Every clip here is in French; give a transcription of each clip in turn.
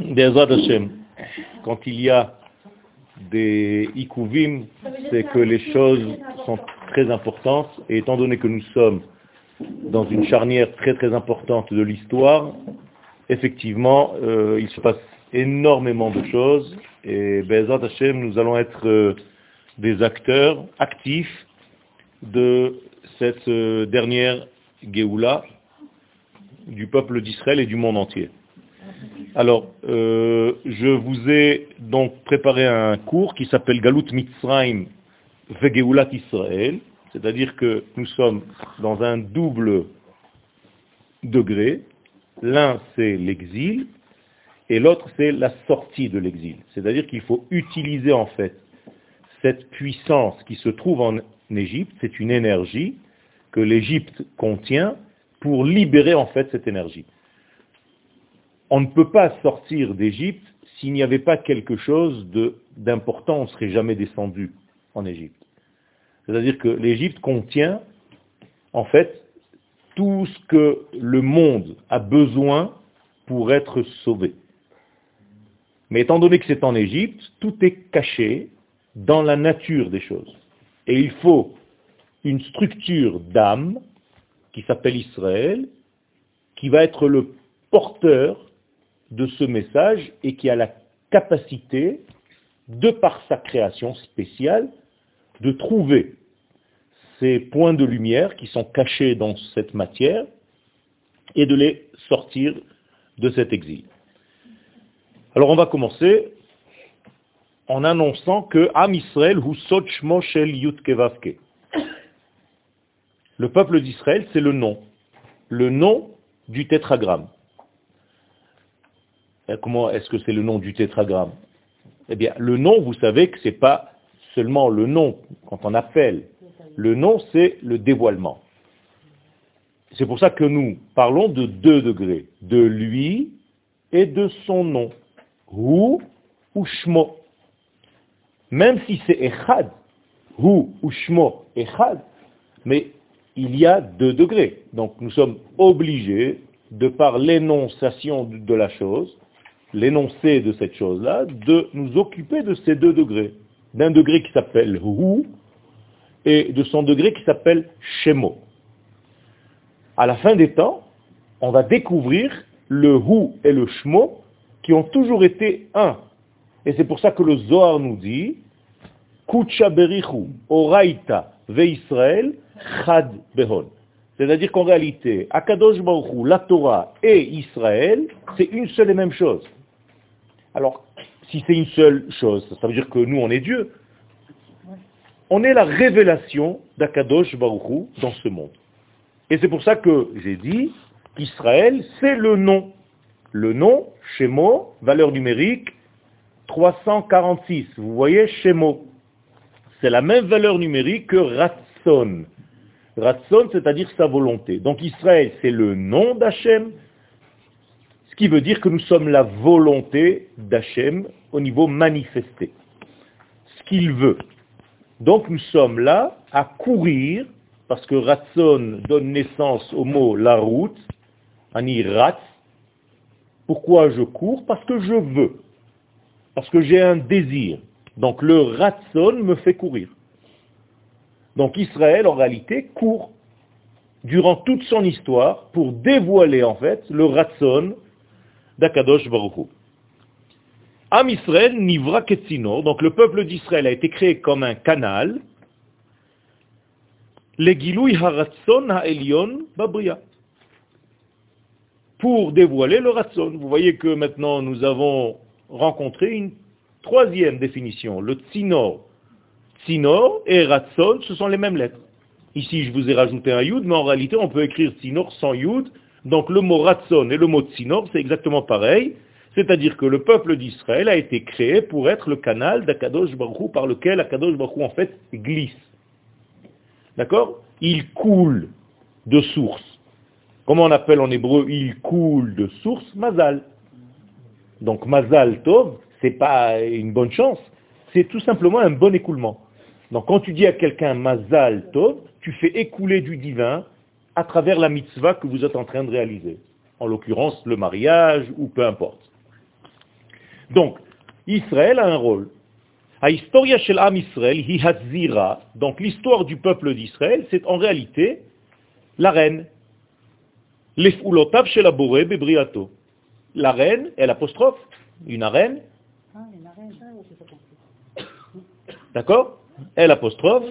Be'ezrat Hashem, quand il y a des ikuvim, c'est que les choses sont très importantes, et étant donné que nous sommes dans une charnière très très importante de l'histoire, effectivement, euh, il se passe énormément de choses, et Be'ezrat Hashem, nous allons être euh, des acteurs actifs de cette euh, dernière Géoula du peuple d'Israël et du monde entier. Alors, euh, je vous ai donc préparé un cours qui s'appelle Galut Mitzrayim Vegeulat Israël, c'est-à-dire que nous sommes dans un double degré. L'un, c'est l'exil, et l'autre, c'est la sortie de l'exil. C'est-à-dire qu'il faut utiliser en fait cette puissance qui se trouve en Égypte, c'est une énergie que l'Égypte contient pour libérer en fait cette énergie. On ne peut pas sortir d'Égypte s'il n'y avait pas quelque chose d'important, on ne serait jamais descendu en Égypte. C'est-à-dire que l'Égypte contient en fait tout ce que le monde a besoin pour être sauvé. Mais étant donné que c'est en Égypte, tout est caché dans la nature des choses. Et il faut une structure d'âme qui s'appelle Israël, qui va être le porteur de ce message et qui a la capacité, de par sa création spéciale, de trouver ces points de lumière qui sont cachés dans cette matière et de les sortir de cet exil. Alors on va commencer en annonçant que Am Israël. Le peuple d'Israël, c'est le nom. Le nom du tétragramme. Comment est-ce que c'est le nom du tétragramme? Eh bien, le nom, vous savez que ce n'est pas seulement le nom quand on appelle. Le nom, c'est le dévoilement. C'est pour ça que nous parlons de deux degrés, de lui et de son nom. Hu ou Shmo. Même si c'est Echad, Hu ou Shmo Echad, mais il y a deux degrés. Donc nous sommes obligés, de par l'énonciation de la chose, l'énoncé de cette chose-là, de nous occuper de ces deux degrés. D'un degré qui s'appelle Hu et de son degré qui s'appelle Shemo. À la fin des temps, on va découvrir le Hu et le Shmo qui ont toujours été un. Et c'est pour ça que le Zohar nous dit, Kucha berichu, oraita ve Israël, chad behon. C'est-à-dire qu'en réalité, Akadosh Baruch la Torah et Israël, c'est une seule et même chose. Alors, si c'est une seule chose, ça veut dire que nous, on est Dieu. On est la révélation d'Akadosh Baruch dans ce monde. Et c'est pour ça que j'ai dit qu'Israël, c'est le nom. Le nom, Shemo, valeur numérique 346. Vous voyez, Shemo. C'est la même valeur numérique que Ratson. Ratson, c'est-à-dire sa volonté. Donc Israël, c'est le nom d'Hachem, qui veut dire que nous sommes la volonté d'Hachem au niveau manifesté. Ce qu'il veut. Donc nous sommes là à courir, parce que Ratson donne naissance au mot la route, ani rat. Pourquoi je cours? Parce que je veux. Parce que j'ai un désir. Donc le Ratson me fait courir. Donc Israël, en réalité, court durant toute son histoire pour dévoiler en fait le Ratson d'Akadosh Baruch Am Israël nivra ketzino, donc le peuple d'Israël a été créé comme un canal, le gilui haratson ha'elion babria, pour dévoiler le Ratson. Vous voyez que maintenant nous avons rencontré une troisième définition, le tzinor. Tzinor et Ratson, ce sont les mêmes lettres. Ici, je vous ai rajouté un Yud, mais en réalité, on peut écrire Tzinor sans Yud. Donc le mot Ratson et le mot Tzinor, c'est exactement pareil. C'est-à-dire que le peuple d'Israël a été créé pour être le canal d'Akadosh Baruch par lequel Akadosh Baruch en fait glisse. D'accord? Il coule de source. Comment on appelle en hébreu il coule de source Mazal. Donc Mazal Tov, c'est pas une bonne chance, c'est tout simplement un bon écoulement. Donc quand tu dis à quelqu'un Mazal Tov, tu fais écouler du divin à travers la mitzvah que vous êtes en train de réaliser. En l'occurrence, le mariage ou peu importe. Donc, Israël a un rôle. Historia shel Am Israël, hi hazira. Donc l'histoire du peuple d'Israël, c'est en réalité la reine. L'efoulotav shel bebriato. La reine, elle apostrophe, une reine. D'accord? Elle apostrophe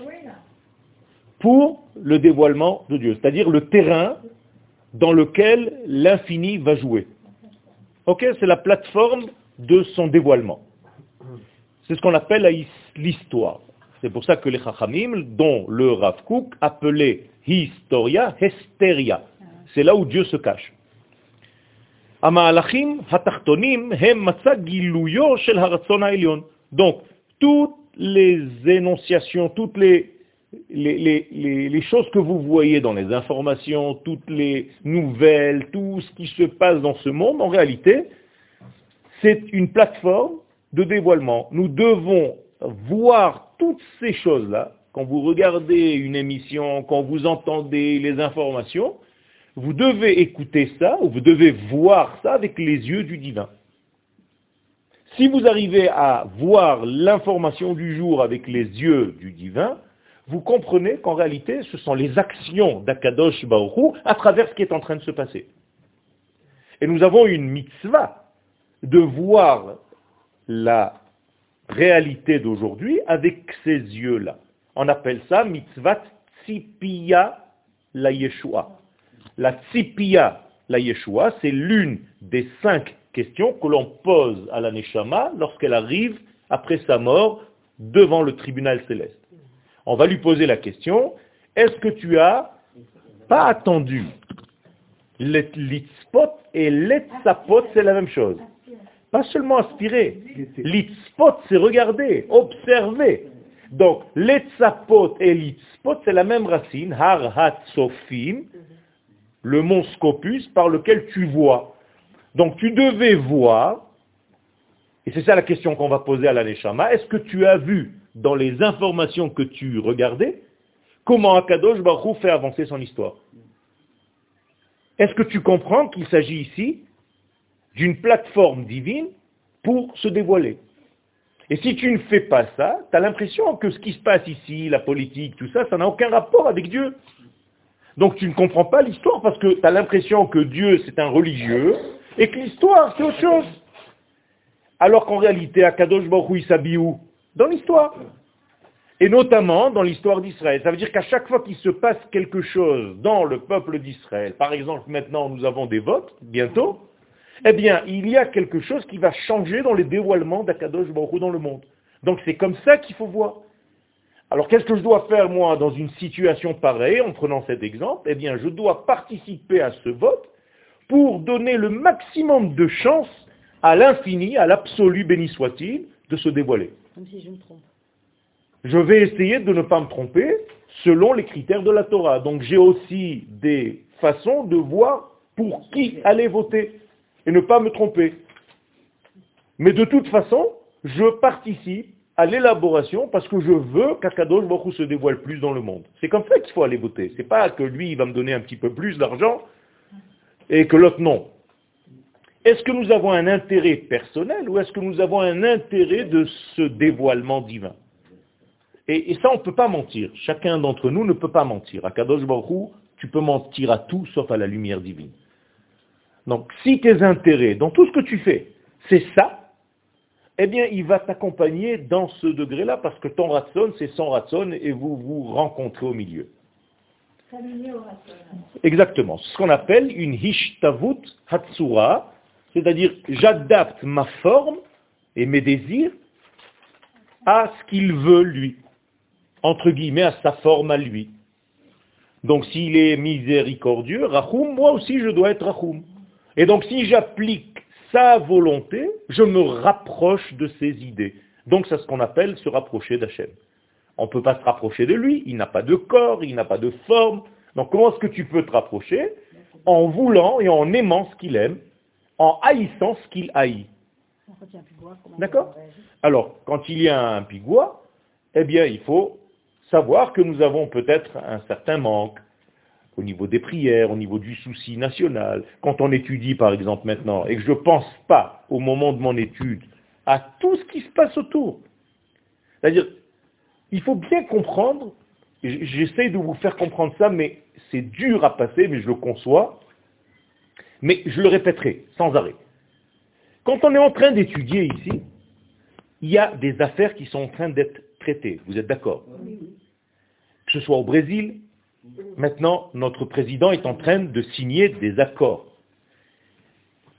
pour le dévoilement de Dieu, c'est-à-dire le terrain dans lequel l'infini va jouer. Ok C'est la plateforme de son dévoilement. C'est ce qu'on appelle l'histoire. C'est pour ça que les Chachamim, dont le Rav Kook, appelait Historia, Hesteria. C'est là où Dieu se cache. Donc, toutes les énonciations, toutes les, les, choses que vous voyez dans les informations, toutes les nouvelles, tout ce qui se passe dans ce monde, en réalité, c'est une plateforme de dévoilement. Nous devons voir toutes ces choses-là, quand vous regardez une émission, quand vous entendez les informations, vous devez écouter ça, ou vous devez voir ça avec les yeux du divin. Si vous arrivez à voir l'information du jour avec les yeux du divin, vous comprenez qu'en réalité, ce sont les actions d'Akadosh Baruch à travers ce qui est en train de se passer. Et nous avons une mitzvah de voir la réalité d'aujourd'hui avec ces yeux-là. On appelle ça mitzvah tzipia la Yeshua. La tzipia la Yeshua, c'est l'une des cinq questions que l'on pose à la Neshama lorsqu'elle arrive après sa mort devant le tribunal céleste. On va lui poser la question, est-ce que tu as pas attendu? L'itzpot et l'etzapot, c'est la même chose. Pas seulement aspirer. L'itzpot, c'est regarder, observer. Donc, l'etzapot et l'itzpot, c'est la même racine, har hat sofim, le mont Scopus par lequel tu vois. Donc, tu devais voir, et c'est ça la question qu'on va poser à la est-ce que tu as vu dans les informations que tu regardais comment Akadosh Baruch fait avancer son histoire? Est-ce que tu comprends qu'il s'agit ici d'une plateforme divine pour se dévoiler? Et si tu ne fais pas ça, tu as l'impression que ce qui se passe ici, la politique, tout ça, ça n'a aucun rapport avec Dieu. Donc tu ne comprends pas l'histoire parce que tu as l'impression que Dieu c'est un religieux et que l'histoire c'est autre chose. Alors qu'en réalité, Akadosh Baruch il s'habille où? Dans l'histoire. Et notamment dans l'histoire d'Israël. Ça veut dire qu'à chaque fois qu'il se passe quelque chose dans le peuple d'Israël, par exemple maintenant nous avons des votes, bientôt, eh bien, il y a quelque chose qui va changer dans les dévoilements d'Akadosh Baruch dans le monde. Donc c'est comme ça qu'il faut voir. Alors qu'est-ce que je dois faire moi dans une situation pareille, en prenant cet exemple? Eh bien, je dois participer à ce vote pour donner le maximum de chance à l'infini, à l'absolu béni soit-il, de se dévoiler. Comme si je me trompe. Je vais essayer de ne pas me tromper selon les critères de la Torah. Donc j'ai aussi des façons de voir pour qui aller voter et ne pas me tromper. Mais de toute façon, je participe à l'élaboration parce que je veux qu'Akadosh Baruch se dévoile plus dans le monde. C'est comme ça qu'il faut aller voter. C'est pas que lui, il va me donner un petit peu plus d'argent et que l'autre non. Est-ce que nous avons un intérêt personnel ou est-ce que nous avons un intérêt de ce dévoilement divin? Et, ça, on ne peut pas mentir. Chacun d'entre nous ne peut pas mentir. À Kadosh Baruch tu peux mentir à tout sauf à la lumière divine. Donc, si tes intérêts, dans tout ce que tu fais, c'est ça, eh bien, il va t'accompagner dans ce degré-là, parce que ton ratson, c'est son ratson, et vous vous rencontrez au milieu. Exactement. Ce qu'on appelle une hishtavut hatsura, c'est-à-dire j'adapte ma forme et mes désirs à ce qu'il veut lui, entre guillemets, à sa forme à lui. Donc s'il est miséricordieux, Rachum, moi aussi je dois être Rachum. Et donc si j'applique sa volonté, je me rapproche de ses idées. Donc c'est ce qu'on appelle se rapprocher d'Hachem. On ne peut pas se rapprocher de lui, il n'a pas de corps, il n'a pas de forme. Donc comment est-ce que tu peux te rapprocher? En voulant et en aimant ce qu'il aime, en haïssant ce qu'il haït. D'accord Alors, quand il y a un pigouin, eh bien, il faut savoir que nous avons peut-être un certain manque, au niveau des prières, au niveau du souci national. Quand on étudie, par exemple, maintenant, et que je ne pense pas, au moment de mon étude, à tout ce qui se passe autour. C'est-à-dire, il faut bien comprendre, j'essaie de vous faire comprendre ça, mais c'est dur à passer, mais je le conçois, mais je le répéterai sans arrêt. Quand on est en train d'étudier ici, il y a des affaires qui sont en train d'être traitées. Vous êtes d'accord Que ce soit au Brésil, maintenant notre président est en train de signer des accords.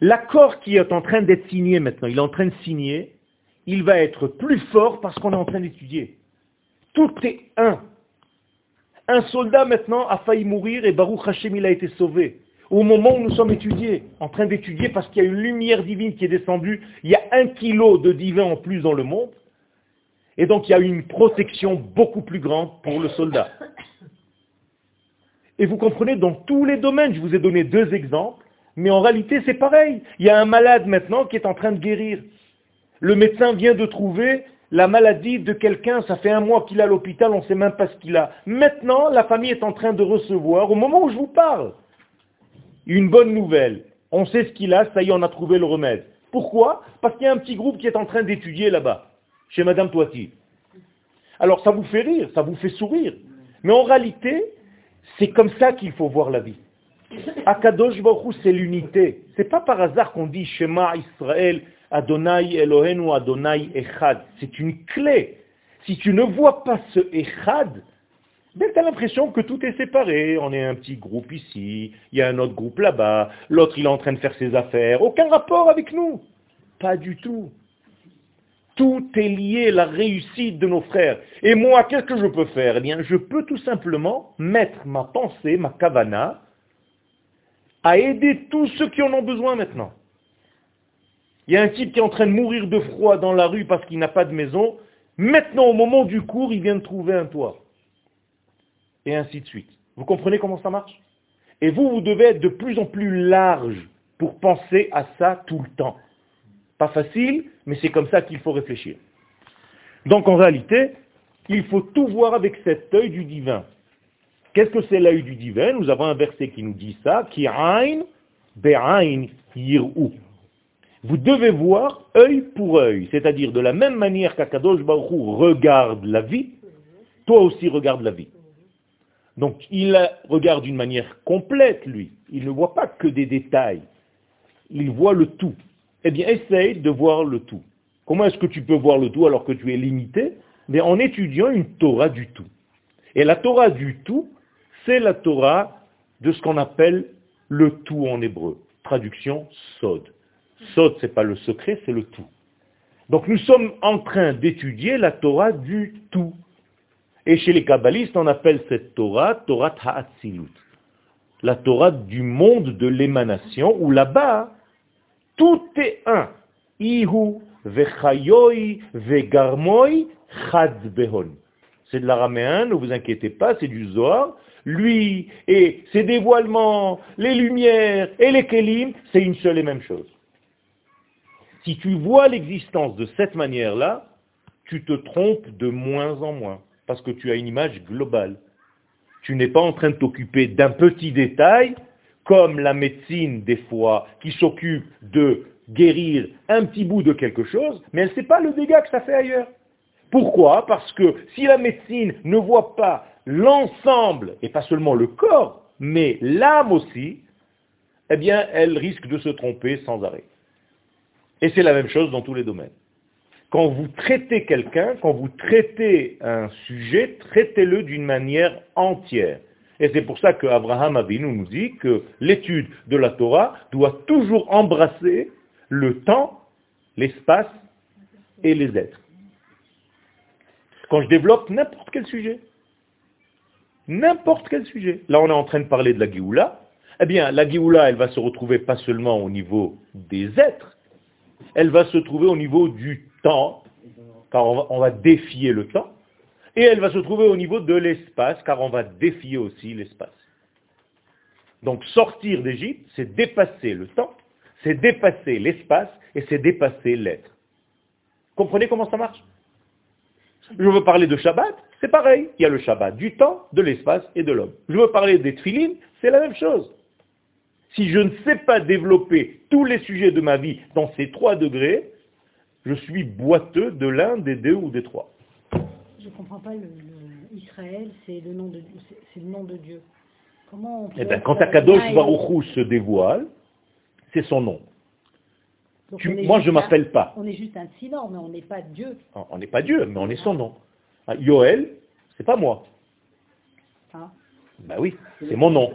L'accord qui est en train d'être signé maintenant, il est en train de signer, il va être plus fort parce qu'on est en train d'étudier. Tout est un. Un soldat maintenant a failli mourir et Baruch Hashem il a été sauvé. Au moment où nous sommes étudiés, en train d'étudier parce qu'il y a une lumière divine qui est descendue, il y a un kilo de divin en plus dans le monde, et donc il y a une protection beaucoup plus grande pour le soldat. Et vous comprenez, dans tous les domaines, je vous ai donné deux exemples, mais en réalité c'est pareil. Il y a un malade maintenant qui est en train de guérir. Le médecin vient de trouver la maladie de quelqu'un, ça fait un mois qu'il est à l'hôpital, on ne sait même pas ce qu'il a. Maintenant, la famille est en train de recevoir, au moment où je vous parle, une bonne nouvelle. On sait ce qu'il a, ça y est, on a trouvé le remède. Pourquoi? Parce qu'il y a un petit groupe qui est en train d'étudier là-bas, chez Madame Toiti. Alors ça vous fait rire, ça vous fait sourire. Mais en réalité, c'est comme ça qu'il faut voir la vie. Akadosh Baruch c'est l'unité. C'est pas par hasard qu'on dit Shema Israël, Adonai Elohenu, Adonai Echad. C'est une clé. Si tu ne vois pas ce Echad, ben, tu as l'impression que tout est séparé. On est un petit groupe ici, il y a un autre groupe là-bas, l'autre il est en train de faire ses affaires. Aucun rapport avec nous. Pas du tout. Tout est lié, la réussite de nos frères. Et moi, qu'est-ce que je peux faire? Eh bien, je peux tout simplement mettre ma pensée, ma kavana, à aider tous ceux qui en ont besoin maintenant. Il y a un type qui est en train de mourir de froid dans la rue parce qu'il n'a pas de maison. Maintenant, au moment du cours, il vient de trouver un toit. Et ainsi de suite. Vous comprenez comment ça marche? Et vous, vous devez être de plus en plus large pour penser à ça tout le temps. Pas facile, mais c'est comme ça qu'il faut réfléchir. Donc en réalité, il faut tout voir avec cet œil du divin. Qu'est-ce que c'est l'œil du divin? Nous avons un verset qui nous dit ça, qui be'ain yir'u. Vous devez voir œil pour œil, c'est-à-dire de la même manière qu'Akadosh Baruch regarde la vie, toi aussi regarde la vie. Donc il regarde d'une manière complète, lui. Il ne voit pas que des détails. Il voit le tout. Eh bien, essaye de voir le tout. Comment est-ce que tu peux voir le tout alors que tu es limité? Mais En étudiant une Torah du tout. Et la Torah du tout, c'est la Torah de ce qu'on appelle le tout en hébreu. Traduction Sod. Sod, ce n'est pas le secret, c'est le tout. Donc nous sommes en train d'étudier la Torah du tout. Et chez les kabbalistes, on appelle cette Torah Torah Ha'atzilut. La Torah du monde de l'émanation, où là-bas, tout est un. Ihu, vechayoi, vegarmoi, chad behon. C'est de l'araméen, ne vous inquiétez pas, c'est du Zohar. Lui et ses dévoilements, les lumières et les kelim, c'est une seule et même chose. Si tu vois l'existence de cette manière-là, tu te trompes de moins en moins, parce que tu as une image globale. Tu n'es pas en train de t'occuper d'un petit détail, comme la médecine des fois, qui s'occupe de guérir un petit bout de quelque chose, mais elle ne sait pas le dégât que ça fait ailleurs. Pourquoi? Parce que si la médecine ne voit pas l'ensemble, et pas seulement le corps, mais l'âme aussi, eh bien, elle risque de se tromper sans arrêt. Et c'est la même chose dans tous les domaines. Quand vous traitez quelqu'un, quand vous traitez un sujet, traitez-le d'une manière entière. Et c'est pour ça qu'Abraham Avinu nous dit que l'étude de la Torah doit toujours embrasser le temps, l'espace et les êtres. Quand je développe n'importe quel sujet, n'importe quel sujet, là on est en train de parler de la Géoula, eh bien la Géoula elle va se retrouver pas seulement au niveau des êtres, elle va se trouver au niveau du temps, car on va, défier le temps, et elle va se trouver au niveau de l'espace, car on va défier aussi l'espace. Donc sortir d'Égypte, c'est dépasser le temps, c'est dépasser l'espace, et c'est dépasser l'être. Comprenez comment ça marche? Je veux parler de Shabbat, c'est pareil. Il y a le Shabbat du temps, de l'espace et de l'homme. Je veux parler des tfilines, c'est la même chose. Si je ne sais pas développer tous les sujets de ma vie dans ces trois degrés, Je suis boiteux de l'un des deux ou des trois. Je ne comprends pas, le, le- Israël, c'est le, nom de- le nom de Dieu. Comment on peut Eh être, quand Akadosh Baruchou se dévoile, c'est son nom. Donc, Tu- moi, je un- m'appelle pas. On est juste un silence, mais on n'est pas Dieu. On n'est pas Dieu, mais on est son nom. Ah, Yoel, c'est pas moi. Hein? Ben oui, c'est mon nom.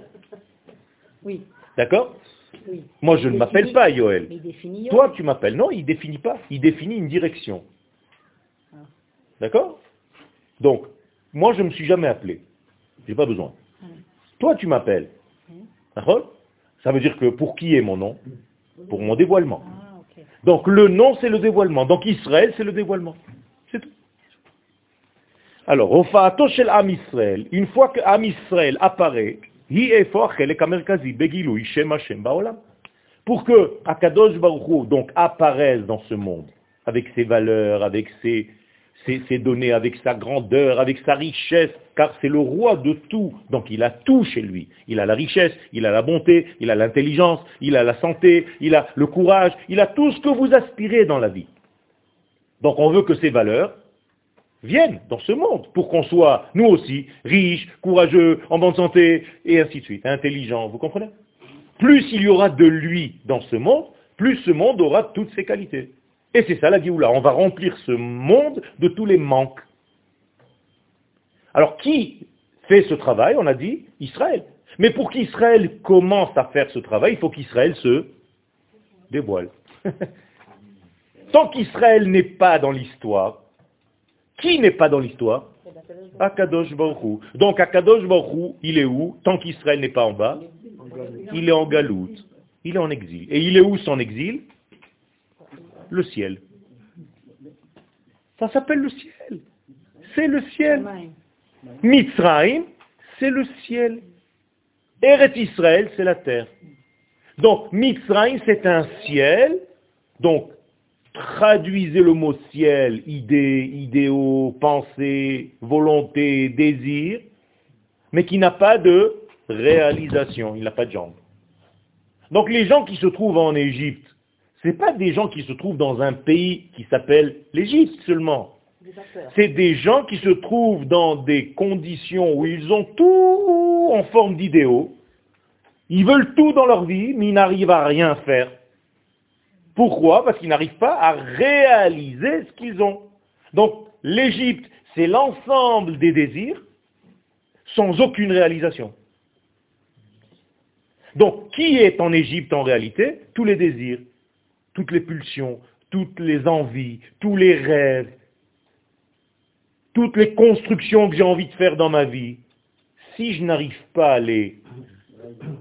oui, D'accord? Oui. Moi, je Il ne m'appelle pas Yoel. Toi, tu m'appelles. Non, il définit pas. Il définit une direction. Ah. D'accord? Donc, moi, je ne me suis jamais appelé. J'ai pas besoin. Toi, tu m'appelles. D'accord? Ça veut dire que pour qui est mon nom? Pour mon dévoilement. Ah. Donc, le nom, c'est le dévoilement. Donc, Israël, c'est le dévoilement. C'est tout. Alors, Ofaato shel Am Israël, une fois que Am Israël apparaît, pour que Akadosh Baruch donc apparaisse dans ce monde avec ses valeurs, avec ses données, avec sa grandeur, avec sa richesse, car c'est le roi de tout. Donc il a tout chez lui. Il a la richesse, il a la bonté, il a l'intelligence, il a la santé, il a le courage, il a tout ce que vous aspirez dans la vie. Donc on veut que ces valeurs viennent dans ce monde pour qu'on soit, nous aussi, riches, courageux, en bonne santé, et ainsi de suite, intelligents, vous comprenez? Plus il y aura de lui dans ce monde, plus ce monde aura toutes ses qualités. Et c'est ça la Géoula, on va remplir ce monde de tous les manques. Alors qui fait ce travail? On a dit Israël. Mais pour qu'Israël commence à faire ce travail, il faut qu'Israël se dévoile. Tant qu'Israël n'est pas dans l'histoire, qui n'est pas dans l'histoire Akadosh Baruch Hu. Donc Akadosh Baruch Hu, il est où Tant qu'Israël n'est pas en bas, il est en galoute, il est en exil. Et il est où son exil Le ciel. Ça s'appelle le ciel. C'est le ciel. Ouais. Mitzrayim, c'est le ciel. Eret Israël, c'est la terre. Donc, Mitzrayim, c'est un ciel. Donc, traduisez le mot ciel, idée, idéaux, pensée, volonté, désir, mais qui n'a pas de réalisation, il n'a pas de jambes. Donc, les gens qui se trouvent en Égypte, ce pas des gens qui se trouvent dans un pays qui s'appelle l'Égypte seulement. C'est des gens qui se trouvent dans des conditions où ils ont tout en forme d'idéaux. Ils veulent tout dans leur vie, mais ils n'arrivent à rien faire. Pourquoi Parce qu'ils n'arrivent pas à réaliser ce qu'ils ont. Donc, l'Égypte, c'est l'ensemble des désirs sans aucune réalisation. Donc, qui est en Égypte en réalité Tous les désirs, toutes les pulsions, toutes les envies, tous les rêves, toutes les constructions que j'ai envie de faire dans ma vie, si je n'arrive pas à les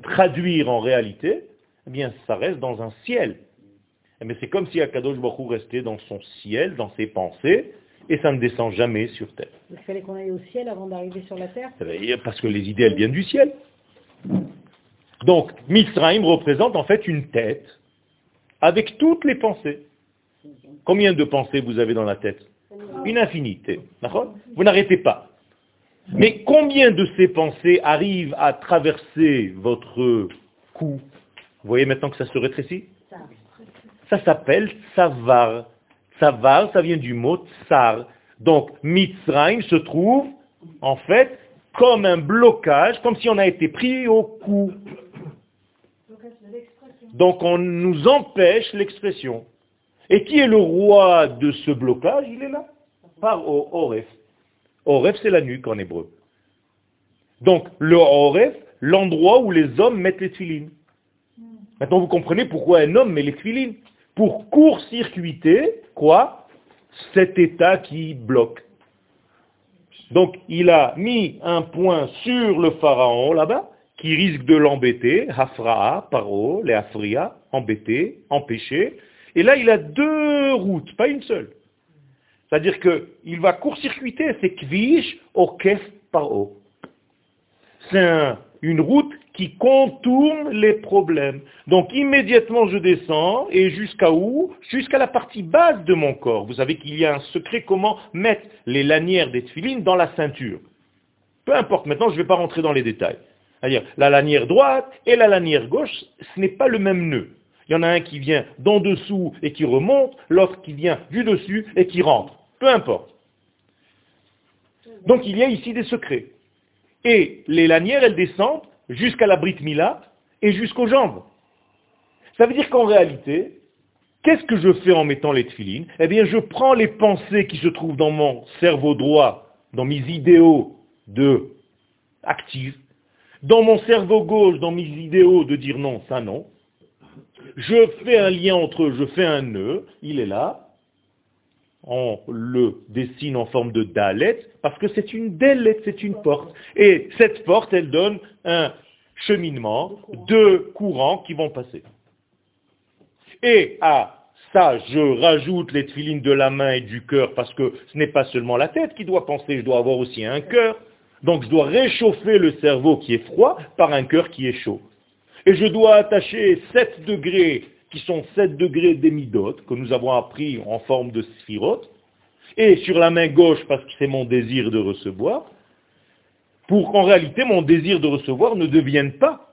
traduire en réalité, eh bien, ça reste dans un ciel. Eh bien, c'est comme si Akadosh Baruch restait dans son ciel, dans ses pensées, et ça ne descend jamais sur terre. Il fallait qu'on aille au ciel avant d'arriver sur la terre. Eh bien, Parce que les idées, elles viennent du ciel. Donc, Mitzrayim représente en fait une tête avec toutes les pensées. Combien de pensées vous avez dans la tête? Une infinité. Vous n'arrêtez pas. Mais combien de ces pensées arrivent à traverser votre cou? Vous voyez maintenant que ça se rétrécit? Ça s'appelle savar. Savar, ça vient du mot tsar. Donc, Mitzrayim se trouve, en fait, comme un blocage, comme si on a été pris au cou. Donc, on nous empêche l'expression. Et qui est le roi de ce blocage? Il est là. Par Oref. Oref, c'est la nuque en hébreu. Donc, le Oref, l'endroit où les hommes mettent les tefilines. Maintenant, vous comprenez pourquoi un homme met les tefilines Pour court-circuiter, quoi? Cet état qui bloque. Donc, il a mis un point sur le pharaon, là-bas, qui risque de l'embêter, Hafraa, Paro, les Afria, embêter, empêcher. Et là, il a deux routes, pas une seule. C'est-à-dire qu'il va court-circuiter ces kvish au kef paro. C'est un- une route qui contourne les problèmes. Donc immédiatement je descends et jusqu'à où? Jusqu'à la partie basse de mon corps. Vous savez qu'il y a un secret comment mettre les lanières des tefilines dans la ceinture. Peu importe, maintenant je ne vais pas rentrer dans les détails. C'est-à-dire la lanière droite et la lanière gauche, ce n'est pas le même nœud. Il y en a un qui vient d'en dessous et qui remonte, l'autre qui vient du dessus et qui rentre. Peu importe. Donc il y a ici des secrets. Et les lanières, elles descendent jusqu'à la brite mila et jusqu'aux jambes. Ça veut dire qu'en réalité, qu'est-ce que je fais en mettant les tefilines? Eh bien, je prends les pensées qui se trouvent dans mon cerveau droit, dans mes idéaux de actifs, dans mon cerveau gauche, dans mes idéaux de dire non, ça non. Je fais un lien entre eux, je fais un nœud, il est là, on le dessine en forme de dalet, parce que c'est une dalet, c'est une porte. Et cette porte, elle donne un cheminement de courants qui vont passer. Et à ça, je rajoute les tefilines de la main et du cœur, parce que ce n'est pas seulement la tête qui doit penser, je dois avoir aussi un cœur. Donc je dois réchauffer le cerveau qui est froid par un cœur qui est chaud. Et je dois attacher 7 degrés qui sont 7 degrés d'émidote, que nous avons appris en forme de sphirote, et sur la main gauche parce que c'est mon désir de recevoir, pour qu'en réalité mon désir de recevoir ne devienne pas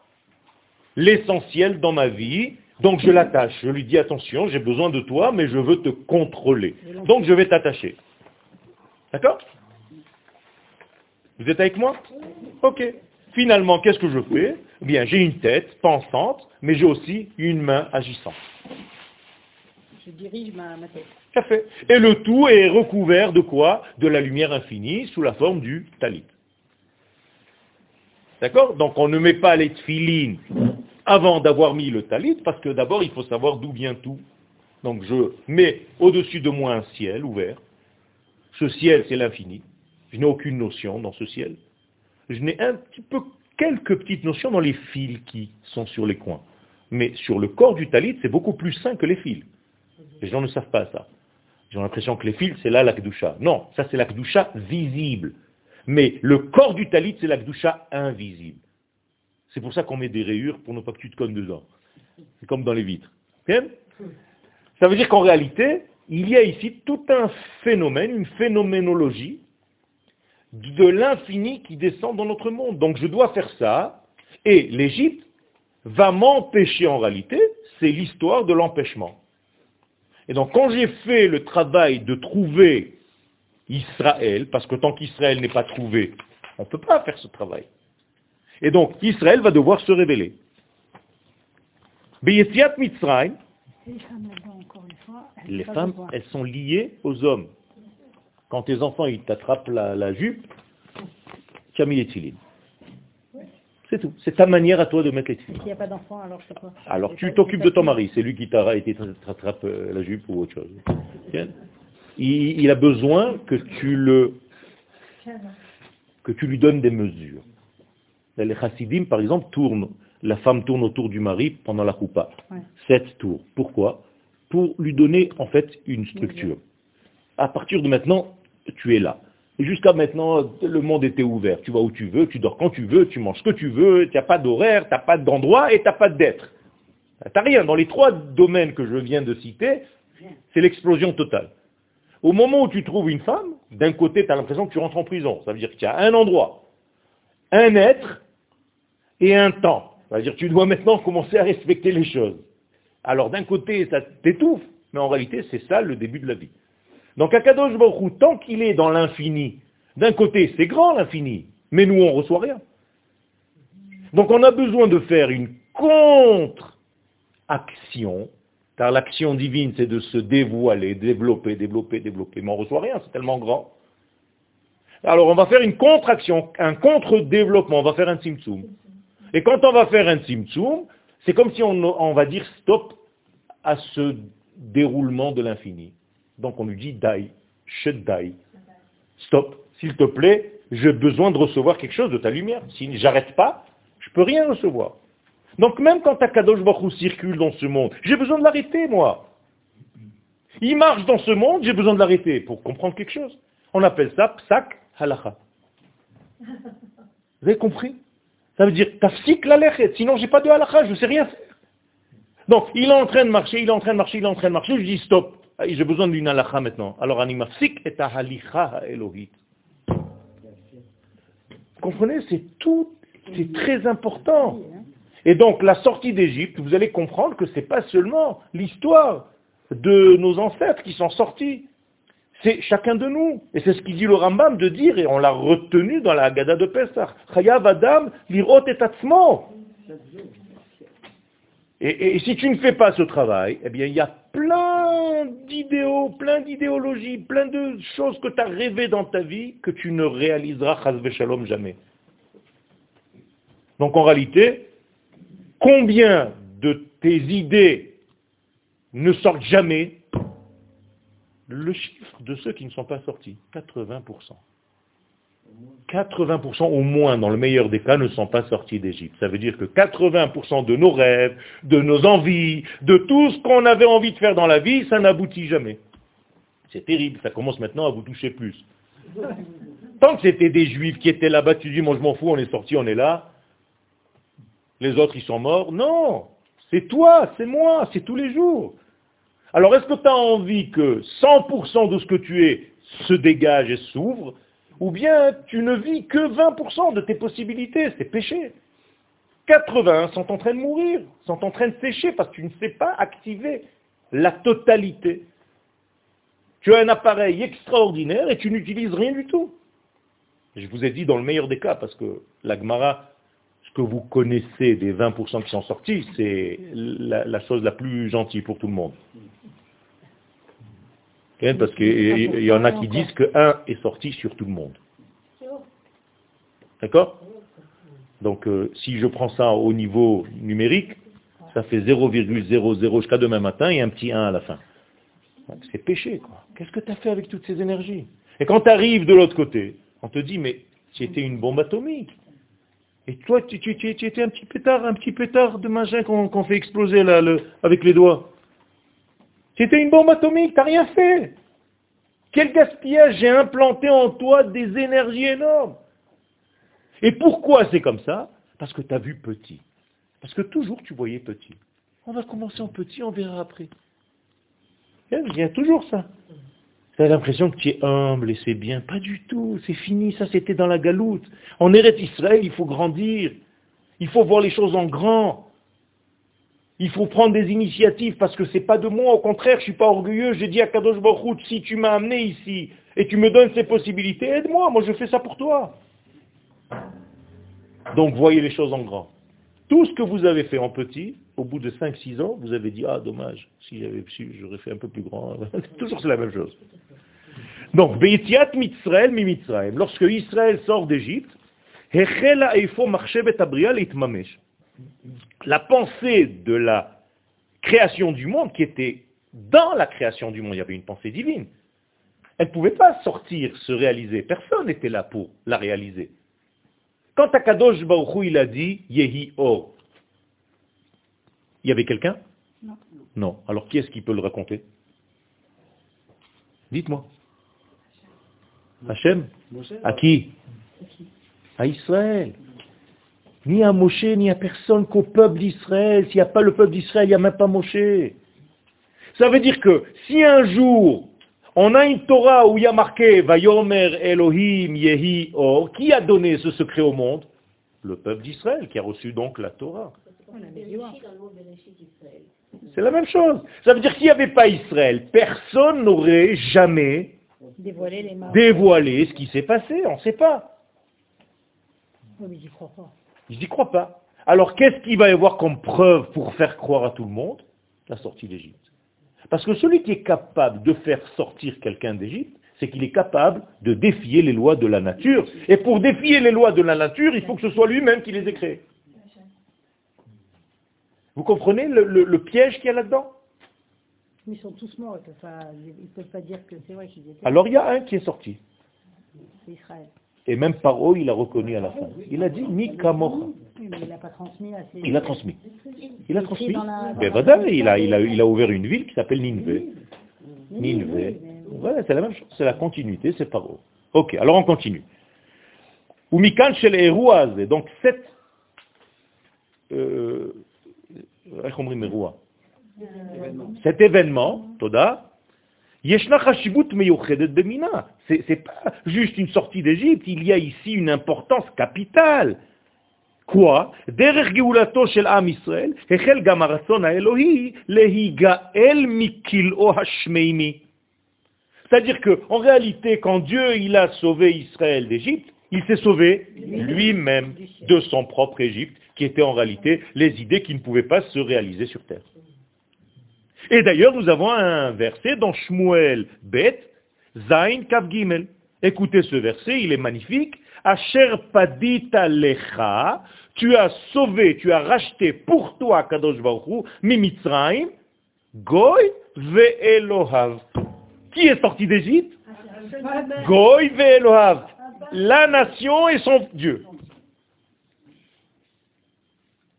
l'essentiel dans ma vie, donc je l'attache. Je lui dis attention, j'ai besoin de toi, mais je veux te contrôler. Donc je vais t'attacher. D'accord? Vous êtes avec moi? Ok. Finalement, qu'est-ce que je fais? Eh Bien, j'ai une tête pensante, mais j'ai aussi une main agissante. Je dirige ma, tête. Tout Et le tout est recouvert de quoi? De la lumière infinie sous la forme du talit. D'accord? Donc on ne met pas les tfilines avant d'avoir mis le talit, parce que d'abord il faut savoir d'où vient tout. Donc je mets au-dessus de moi un ciel ouvert. Ce ciel, c'est l'infini. Je n'ai aucune notion dans ce ciel je n'ai un petit peu quelques petites notions dans les fils qui sont sur les coins. Mais sur le corps du talit, c'est beaucoup plus sain que les fils. Les gens ne savent pas ça. Ils ont l'impression que les fils, c'est là l'akdoucha. Non, ça c'est l'akdoucha visible. Mais le corps du talit, c'est l'akdoucha invisible. C'est pour ça qu'on met des rayures pour ne pas que tu te connes dedans. C'est comme dans les vitres. Ça veut dire qu'en réalité, il y a ici tout un phénomène, une phénoménologie de l'infini qui descend dans notre monde. Donc je dois faire ça, et l'Égypte va m'empêcher en réalité, c'est l'histoire de l'empêchement. Et donc quand j'ai fait le travail de trouver Israël, parce que tant qu'Israël n'est pas trouvé, on ne peut pas faire ce travail. Et donc Israël va devoir se révéler. Les femmes, elles sont liées aux hommes. Quand tes enfants ils t'attrapent la, jupe, tu as mis les tefilines. C'est tout. C'est ta manière à toi de mettre les tefilines. S'il n'y a pas d'enfant, alors je sais pas. Alors tu t'occupes de ton mari, c'est lui qui t'attrape euh, la jupe ou autre chose. Il, a besoin que tu le que tu lui donnes des mesures. Les chassidim, par exemple, tournent, la femme tourne autour du mari pendant la coupa. Sept tours. Pourquoi? Pour lui donner en fait une structure. À partir de maintenant, tu es là. Jusqu'à maintenant, le monde était ouvert. Tu vas où tu veux, tu dors quand tu veux, tu manges ce que tu veux, tu n'as pas d'horaire, tu n'as pas d'endroit et tu n'as pas d'être. Tu n'as rien. Dans les trois domaines que je viens de citer, c'est l'explosion totale. Au moment où tu trouves une femme, d'un côté, tu as l'impression que tu rentres en prison. Ça veut dire qu'il y a un endroit, un être et un temps. Ça veut dire que tu dois maintenant commencer à respecter les choses. Alors d'un côté, ça t'étouffe, mais en réalité, c'est ça le début de la vie. Donc Akadosh Baruch tant qu'il est dans l'infini, d'un côté c'est grand l'infini, mais nous on reçoit rien. Donc on a besoin de faire une contre-action, car l'action divine c'est de se dévoiler, développer, développer, développer, mais on reçoit rien, c'est tellement grand. Alors on va faire une contre-action, un contre-développement, on va faire un tzimtzum. Et quand on va faire un tzimtzum, c'est comme si on, on va dire stop à ce déroulement de l'infini. Donc on lui dit dai, dai. Stop, s'il te plaît, j'ai besoin de recevoir quelque chose de ta lumière. Si j'arrête pas, je peux rien recevoir. Donc même quand Akadosh Baruch circule dans ce monde, j'ai besoin de l'arrêter, moi. Il marche dans ce monde, j'ai besoin de l'arrêter pour comprendre quelque chose. On appelle ça psak halacha. Vous avez compris? Ça veut dire tafsik la sinon j'ai pas de halacha, je ne sais rien faire. Donc il est en train de marcher, il est en train de marcher, il est en train de marcher, je dis stop. Ah, j'ai besoin d'une halakha maintenant. Alors, animafsik et halicha Elohit. Comprenez? C'est tout, c'est très important. Et donc la sortie d'Égypte, vous allez comprendre que ce n'est pas seulement l'histoire de nos ancêtres qui sont sortis. C'est chacun de nous. Et c'est ce qu'il dit le Rambam de dire, et on l'a retenu dans la Haggadah de Pesach. Chayav Adam lirot et et, et, si tu ne fais pas ce travail, eh bien, il y a plein d'idéaux, plein d'idéologies, plein de choses que tu as rêvé dans ta vie que tu ne réaliseras, shalom, jamais. Donc en réalité, combien de tes idées ne sortent jamais? Le chiffre de ceux qui ne sont pas sortis, 80%. 80% au moins, dans le meilleur des cas, ne sont pas sortis d'Égypte. Ça veut dire que 80% de nos rêves, de nos envies, de tout ce qu'on avait envie de faire dans la vie, ça n'aboutit jamais. C'est terrible, ça commence maintenant à vous toucher plus. Tant que c'était des juifs qui étaient là-bas, tu dis, moi je m'en fous, on est sorti, on est là. Les autres, ils sont morts. Non, c'est toi, c'est moi, c'est tous les jours. Alors est-ce que tu as envie que 100% de ce que tu es se dégage et s'ouvre ou bien tu ne vis que 20% de tes possibilités, c'est péché. 80 sont en train de mourir, sont en train de sécher parce que tu ne sais pas activer la totalité. Tu as un appareil extraordinaire et tu n'utilises rien du tout. Je vous ai dit dans le meilleur des cas, parce que l'Agmara, ce que vous connaissez des 20% qui sont sortis, c'est la, la, chose la plus gentille pour tout le monde. Parce qu'il y en a qui disent que 1 est sorti sur tout le monde. D'accord? Donc euh, si je prends ça au niveau numérique, ça fait 0,00 jusqu'à demain matin et un petit 1 à la fin. C'est péché, quoi. Qu'est-ce que tu as fait avec toutes ces énergies? Et quand tu arrives de l'autre côté, on te dit, mais tu étais une bombe atomique. Et toi, tu, étais un petit pétard, un petit pétard de machin qu'on fait exploser là, avec les doigts. C'était une bombe atomique, t'as rien fait. Quel gaspillage j'ai implanté en toi des énergies énormes. Et pourquoi c'est comme ça? Parce que tu as vu petit. Parce que toujours tu voyais petit. On va commencer en petit, on verra après. Il y a toujours ça. Tu as l'impression que tu es humble et c'est bien. Pas du tout, c'est fini, ça c'était dans la galoute. En Eretz Israël, il faut grandir. Il faut voir les choses en grand. Il faut prendre des initiatives parce que c'est pas de moi, au contraire, je suis pas orgueilleux. J'ai dit à Kadosh Baruch si tu m'as amené ici et tu me donnes ces possibilités, aide-moi, moi je fais ça pour toi. Donc voyez les choses en grand. Tout ce que vous avez fait en petit, au bout de 5-6 ans, vous avez dit, ah dommage, si j'avais su, j'aurais fait un peu plus grand. Toujours c'est la même chose. Donc, Beitiat Mitzrael mi. Lorsque Israël sort d'Égypte, Hechela Eifo Marchebet Abrial Itmamesh la pensée de la création du monde qui était dans la création du monde, il y avait une pensée divine. Elle ne pouvait pas sortir, se réaliser. Personne n'était là pour la réaliser. Quand Akadosh Baruch il a dit Yehi Or, il y avait quelqu'un? Non. Non. Alors qui est-ce qui peut le raconter? Dites-moi. Hachem À qui? À Israël. Ni à Moshe, ni à personne qu'au peuple d'Israël. S'il n'y a pas le peuple d'Israël, il n'y a même pas Moshe. Ça veut dire que si un jour on a une Torah où il y a marqué Vayomer Elohim Yehi Or, qui a donné ce secret au monde? Le peuple d'Israël qui a reçu donc la Torah. C'est la même chose. Ça veut dire qu'il n'y avait pas Israël, personne n'aurait jamais dévoilé, ce qui s'est passé. On ne sait pas. Je n'y crois pas. Alors qu'est-ce qu'il va y avoir comme preuve pour faire croire à tout le monde? La sortie d'Égypte. Parce que celui qui est capable de faire sortir quelqu'un d'Égypte, c'est qu'il est capable de défier les lois de la nature. Et pour défier les lois de la nature, il faut que ce soit lui-même qui les ait créées. Vous comprenez le, piège qu'il y a là-dedans? Ils sont tous morts, ils ne peuvent, pas dire que c'est vrai qu'ils étaient... Alors il y a un qui est sorti. C'est Israël. Et même Paro, il a reconnu à la fin. Il a dit Mi Kamocha. il pas transmis à ses... Il a transmis. Il a transmis. Ben, il a, il, a, il a ouvert une ville qui s'appelle Ninvé. Ninvé. Voilà, c'est la même chose. C'est la continuité, c'est Paro. Ok, alors on continue. Ou Mikan chez les Donc cette... Euh, cet événement, Toda, c'est pas juste une sortie d'Égypte, il y a ici une importance capitale. Quoi? C'est-à-dire qu'en réalité, quand Dieu il a sauvé Israël d'Égypte, il s'est sauvé lui-même de son propre Égypte, qui était en réalité les idées qui ne pouvaient pas se réaliser sur terre. Et d'ailleurs, nous avons un verset dans Shmuel Bet, Zain Kav Gimel. Écoutez ce verset, il est magnifique. Asher padita lecha, tu as sauvé, tu as racheté pour toi, Kadosh Baruch Mimitzraim, Goy ve'elohav. Qui est sorti d'Égypte? Goy ve'elohav. La nation et son Dieu.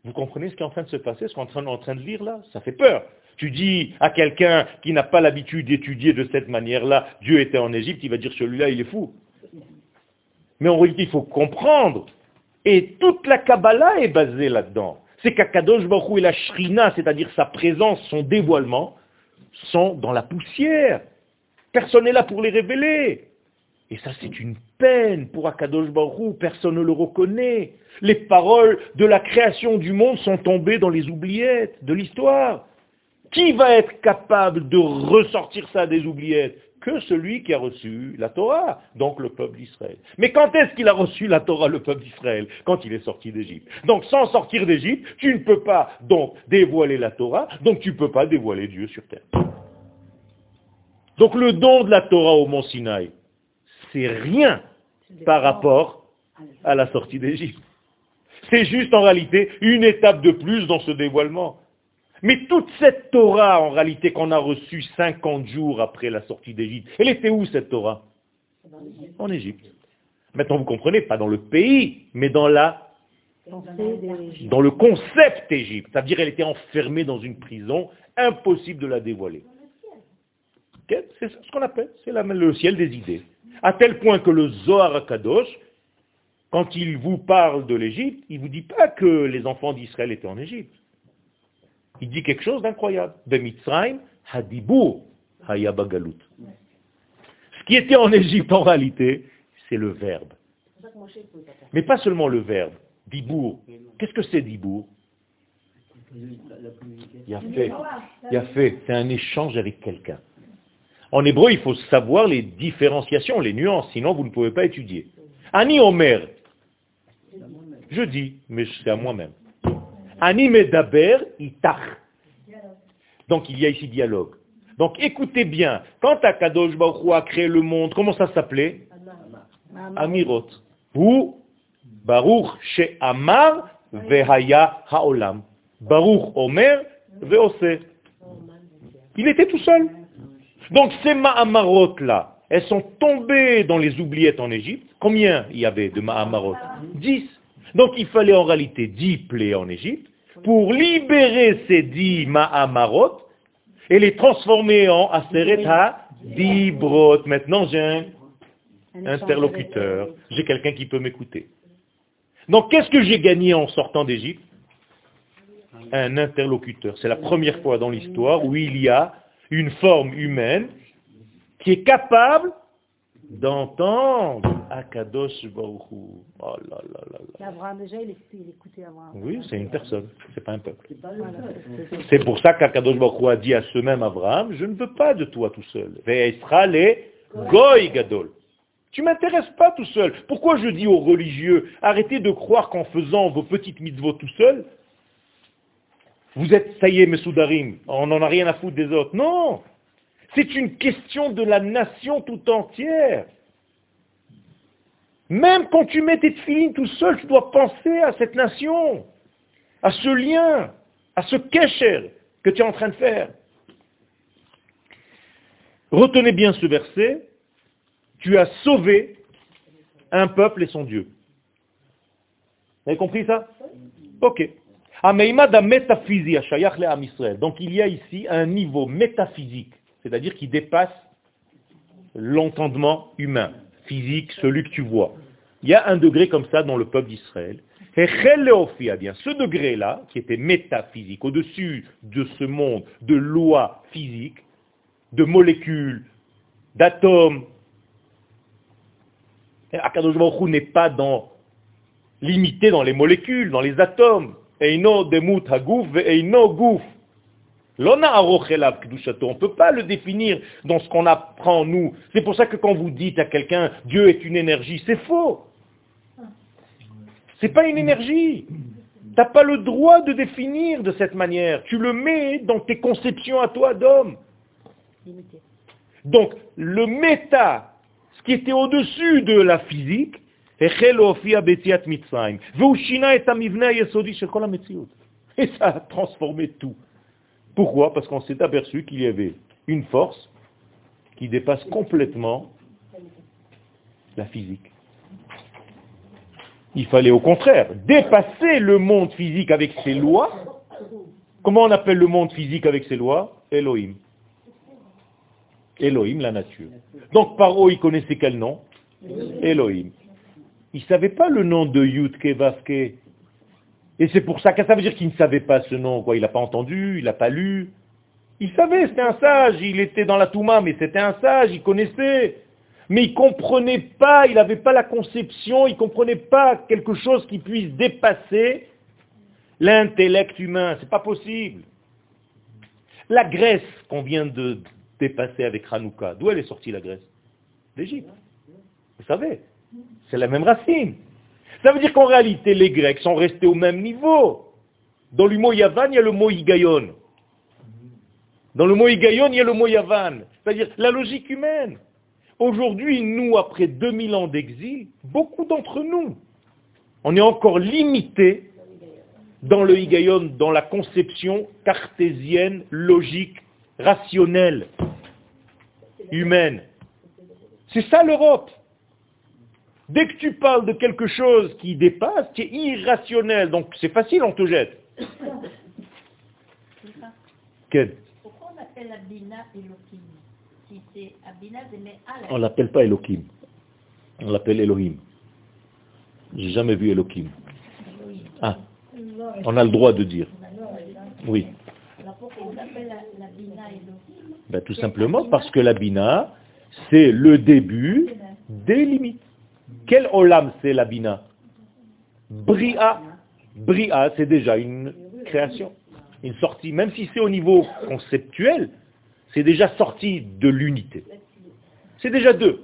Vous comprenez ce qui est en train de se passer, ce qu'on est en train de lire là? Ça fait peur. Tu dis à quelqu'un qui n'a pas l'habitude d'étudier de cette manière-là, Dieu était en Égypte, il va dire celui-là, il est fou. Mais en réalité, il faut comprendre. Et toute la Kabbalah est basée là-dedans. C'est qu'Akadosh Baruch et la Shrina, c'est-à-dire sa présence, son dévoilement, sont dans la poussière. Personne n'est là pour les révéler. Et ça, c'est une peine pour Akadosh Baruch personne ne le reconnaît. Les paroles de la création du monde sont tombées dans les oubliettes de l'histoire. Qui va être capable de ressortir ça des oubliettes Que celui qui a reçu la Torah, donc le peuple d'Israël. Mais quand est-ce qu'il a reçu la Torah, le peuple d'Israël Quand il est sorti d'Égypte. Donc sans sortir d'Égypte, tu ne peux pas donc dévoiler la Torah, donc tu ne peux pas dévoiler Dieu sur terre. Donc le don de la Torah au mont Sinaï, c'est rien par rapport à la sortie d'Égypte. C'est juste en réalité une étape de plus dans ce dévoilement. Mais toute cette Torah, en réalité, qu'on a reçue 50 jours après la sortie d'Égypte, elle était où cette Torah? En Égypte. Maintenant, vous comprenez, pas dans le pays, mais dans la dans le concept Égypte. C'est-à-dire qu'elle était enfermée dans une prison, impossible de la dévoiler. C'est ce qu'on appelle, c'est le ciel des idées. À tel point que le Zohar Kadosh, quand il vous parle de l'Égypte, il ne vous dit pas que les enfants d'Israël étaient en Égypte il dit quelque chose d'incroyable. Ce qui était en Égypte en réalité, c'est le verbe. Mais pas seulement le verbe. Dibour. Qu'est-ce que c'est dibour Il y a fait. Il a fait. C'est un échange avec quelqu'un. En hébreu, il faut savoir les différenciations, les nuances, sinon vous ne pouvez pas étudier. Ani Omer. Je dis, mais c'est à moi-même. Donc il y a ici dialogue. Donc écoutez bien, quand Akadosh Baruch a créé le monde, comment ça s'appelait Amirot. Ou Baruch chez Amar Vehaya Haolam. Baruch Omer Veose. Il était tout seul. Donc ces Ma'amarot là, elles sont tombées dans les oubliettes en Égypte. Combien il y avait de Ma'amarot? Dix. Donc il fallait en réalité dix plaies en Égypte pour libérer ces dix Ma'amarot et les transformer en Aseret HaDibrot. Maintenant, j'ai un interlocuteur, j'ai quelqu'un qui peut m'écouter. Donc, qu'est-ce que j'ai gagné en sortant d'Égypte? Un interlocuteur. C'est la première fois dans l'histoire où il y a une forme humaine qui est capable d'entendre Akadosh Baruchou. Oh là là là là. Abraham déjà, il, écoutait Abraham. Oui, c'est une personne, c'est pas un peuple. C'est pour ça qu'Akadosh Baruchou a dit à ce même Abraham, je ne veux pas de toi tout seul. Goy gadol. Tu m'intéresses pas tout seul. Pourquoi je dis aux religieux, arrêtez de croire qu'en faisant vos petites mitzvot tout seul, vous êtes, ça y est, Mesoudarim, on n'en a rien à foutre des autres. Non c'est une question de la nation tout entière. Même quand tu mets tes filles tout seul, tu dois penser à cette nation, à ce lien, à ce kécher que tu es en train de faire. Retenez bien ce verset. Tu as sauvé un peuple et son Dieu. Vous avez compris ça? Ok. Donc il y a ici un niveau métaphysique c'est-à-dire qui dépasse l'entendement humain, physique, celui que tu vois. Il y a un degré comme ça dans le peuple d'Israël. Et bien, ce degré-là, qui était métaphysique, au-dessus de ce monde de lois physiques, de molécules, d'atomes, Akadosh n'est pas limité dans les molécules, dans les atomes. Demut gouf. On ne peut pas le définir dans ce qu'on apprend nous. C'est pour ça que quand vous dites à quelqu'un Dieu est une énergie, c'est faux. C'est pas une énergie. Tu n'as pas le droit de définir de cette manière. Tu le mets dans tes conceptions à toi d'homme. Donc, le méta, ce qui était au-dessus de la physique, et ça a transformé tout. Pourquoi? Parce qu'on s'est aperçu qu'il y avait une force qui dépasse complètement la physique. Il fallait au contraire dépasser le monde physique avec ses lois. Comment on appelle le monde physique avec ses lois? Elohim. Elohim, la nature. Donc Paro, il connaissait quel nom? Elohim. Il ne savait pas le nom de Yudke Vavke. Et c'est pour ça que ça veut dire qu'il ne savait pas ce nom. Quoi. Il n'a pas entendu, il n'a pas lu. Il savait, c'était un sage, il était dans la Touma, mais c'était un sage, il connaissait. Mais il ne comprenait pas, il n'avait pas la conception, il ne comprenait pas quelque chose qui puisse dépasser l'intellect humain. C'est pas possible. La Grèce qu'on vient de dépasser avec Hanouka, d'où elle est sortie la Grèce? D'Égypte. Vous savez, c'est la même racine. Ça veut dire qu'en réalité, les Grecs sont restés au même niveau. Dans le mot Yavan, il y a le mot Igayon. Dans le mot Igayon, il y a le mot Yavan. C'est-à-dire la logique humaine. Aujourd'hui, nous, après 2000 ans d'exil, beaucoup d'entre nous, on est encore limité dans le Higayon, dans la conception cartésienne, logique, rationnelle, humaine. C'est ça l'Europe. Dès que tu parles de quelque chose qui dépasse, tu es irrationnel. Donc c'est facile, on te jette. Quel Pourquoi on appelle Abina Elohim? Si c'est Abina, On l'appelle pas Elohim. On l'appelle Elohim. J'ai jamais vu Elohim. Ah, on a le droit de dire. Oui. Ben, tout simplement parce que la Bina, c'est le début des limites. Quel olam c'est la bina? Bria. Bria, c'est déjà une création, une sortie. Même si c'est au niveau conceptuel, c'est déjà sorti de l'unité. C'est déjà deux.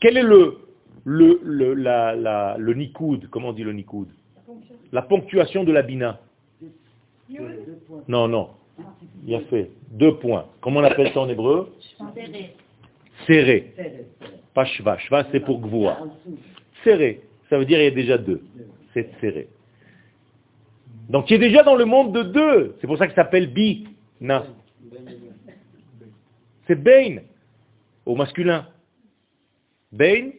Quel est le, le, le, la, le nikoud? Comment on dit le nikoud? La ponctuation de la bina. Non, non. Il a fait deux points. Comment on appelle ça en hébreu? Serré. Pas shva. Shva, c'est pour gvoa. Serré. Ça veut dire il y a déjà deux. C'est serré. Donc il est déjà dans le monde de deux. C'est pour ça qu'il s'appelle bi. Na. C'est Bain au masculin. Bain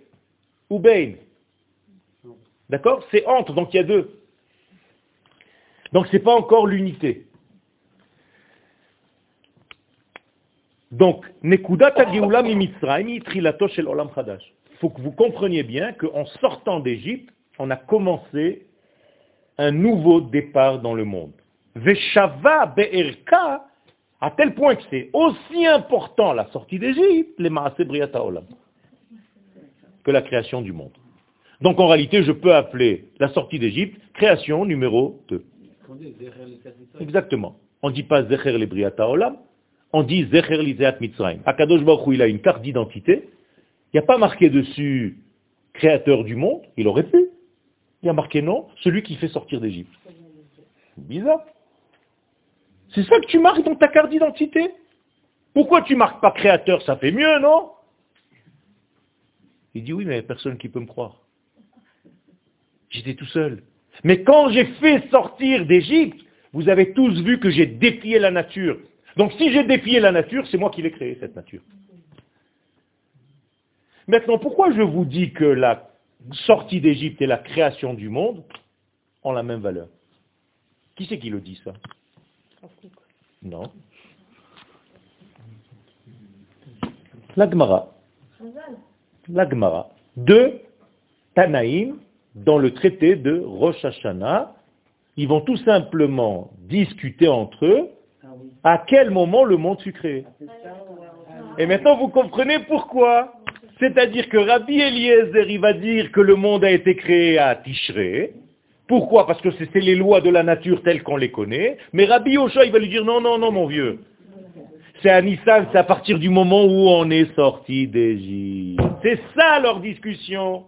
ou Bain. D'accord? C'est entre, donc il y a deux. Donc ce n'est pas encore l'unité. Donc, Nekudata Geula Shel Olam Chadash. Il faut que vous compreniez bien qu'en sortant d'Égypte, on a commencé un nouveau départ dans le monde. Veshava Be'erka, à tel point que c'est aussi important la sortie d'Égypte, les Maase Briata Olam, que la création du monde. Donc en réalité, je peux appeler la sortie d'Égypte création numéro 2. Exactement. On ne dit pas Zecher le Briata Olam, on dit Zecher Lizeat Mitzrayim. Akadosh Baruch il a une carte d'identité. Il n'y a pas marqué dessus créateur du monde. Il aurait pu. Il a marqué non, celui qui fait sortir d'Égypte. Bizarre. C'est ça que tu marques dans ta carte d'identité Pourquoi tu marques pas créateur Ça fait mieux, non? Il dit oui, mais il n'y a personne qui peut me croire. J'étais tout seul. Mais quand j'ai fait sortir d'Égypte, vous avez tous vu que j'ai défié la nature. Donc si j'ai défié la nature, c'est moi qui l'ai créée, cette nature. Maintenant, pourquoi je vous dis que la sortie d'Égypte et la création du monde ont la même valeur? Qui c'est qui le dit ça? Non. L'Agmara. L'Agmara. De Tanaïm, dans le traité de Rosh Hashanah, ils vont tout simplement discuter entre eux à quel moment le monde fut créé. Et maintenant, vous comprenez pourquoi C'est-à-dire que Rabbi Eliezer, il va dire que le monde a été créé à Tishré. Pourquoi? Parce que c'est les lois de la nature telles qu'on les connaît. Mais Rabbi Yoshua, il va lui dire non, non, non, mon vieux. C'est à Nissan, c'est à partir du moment où on est sorti d'Égypte. C'est ça leur discussion.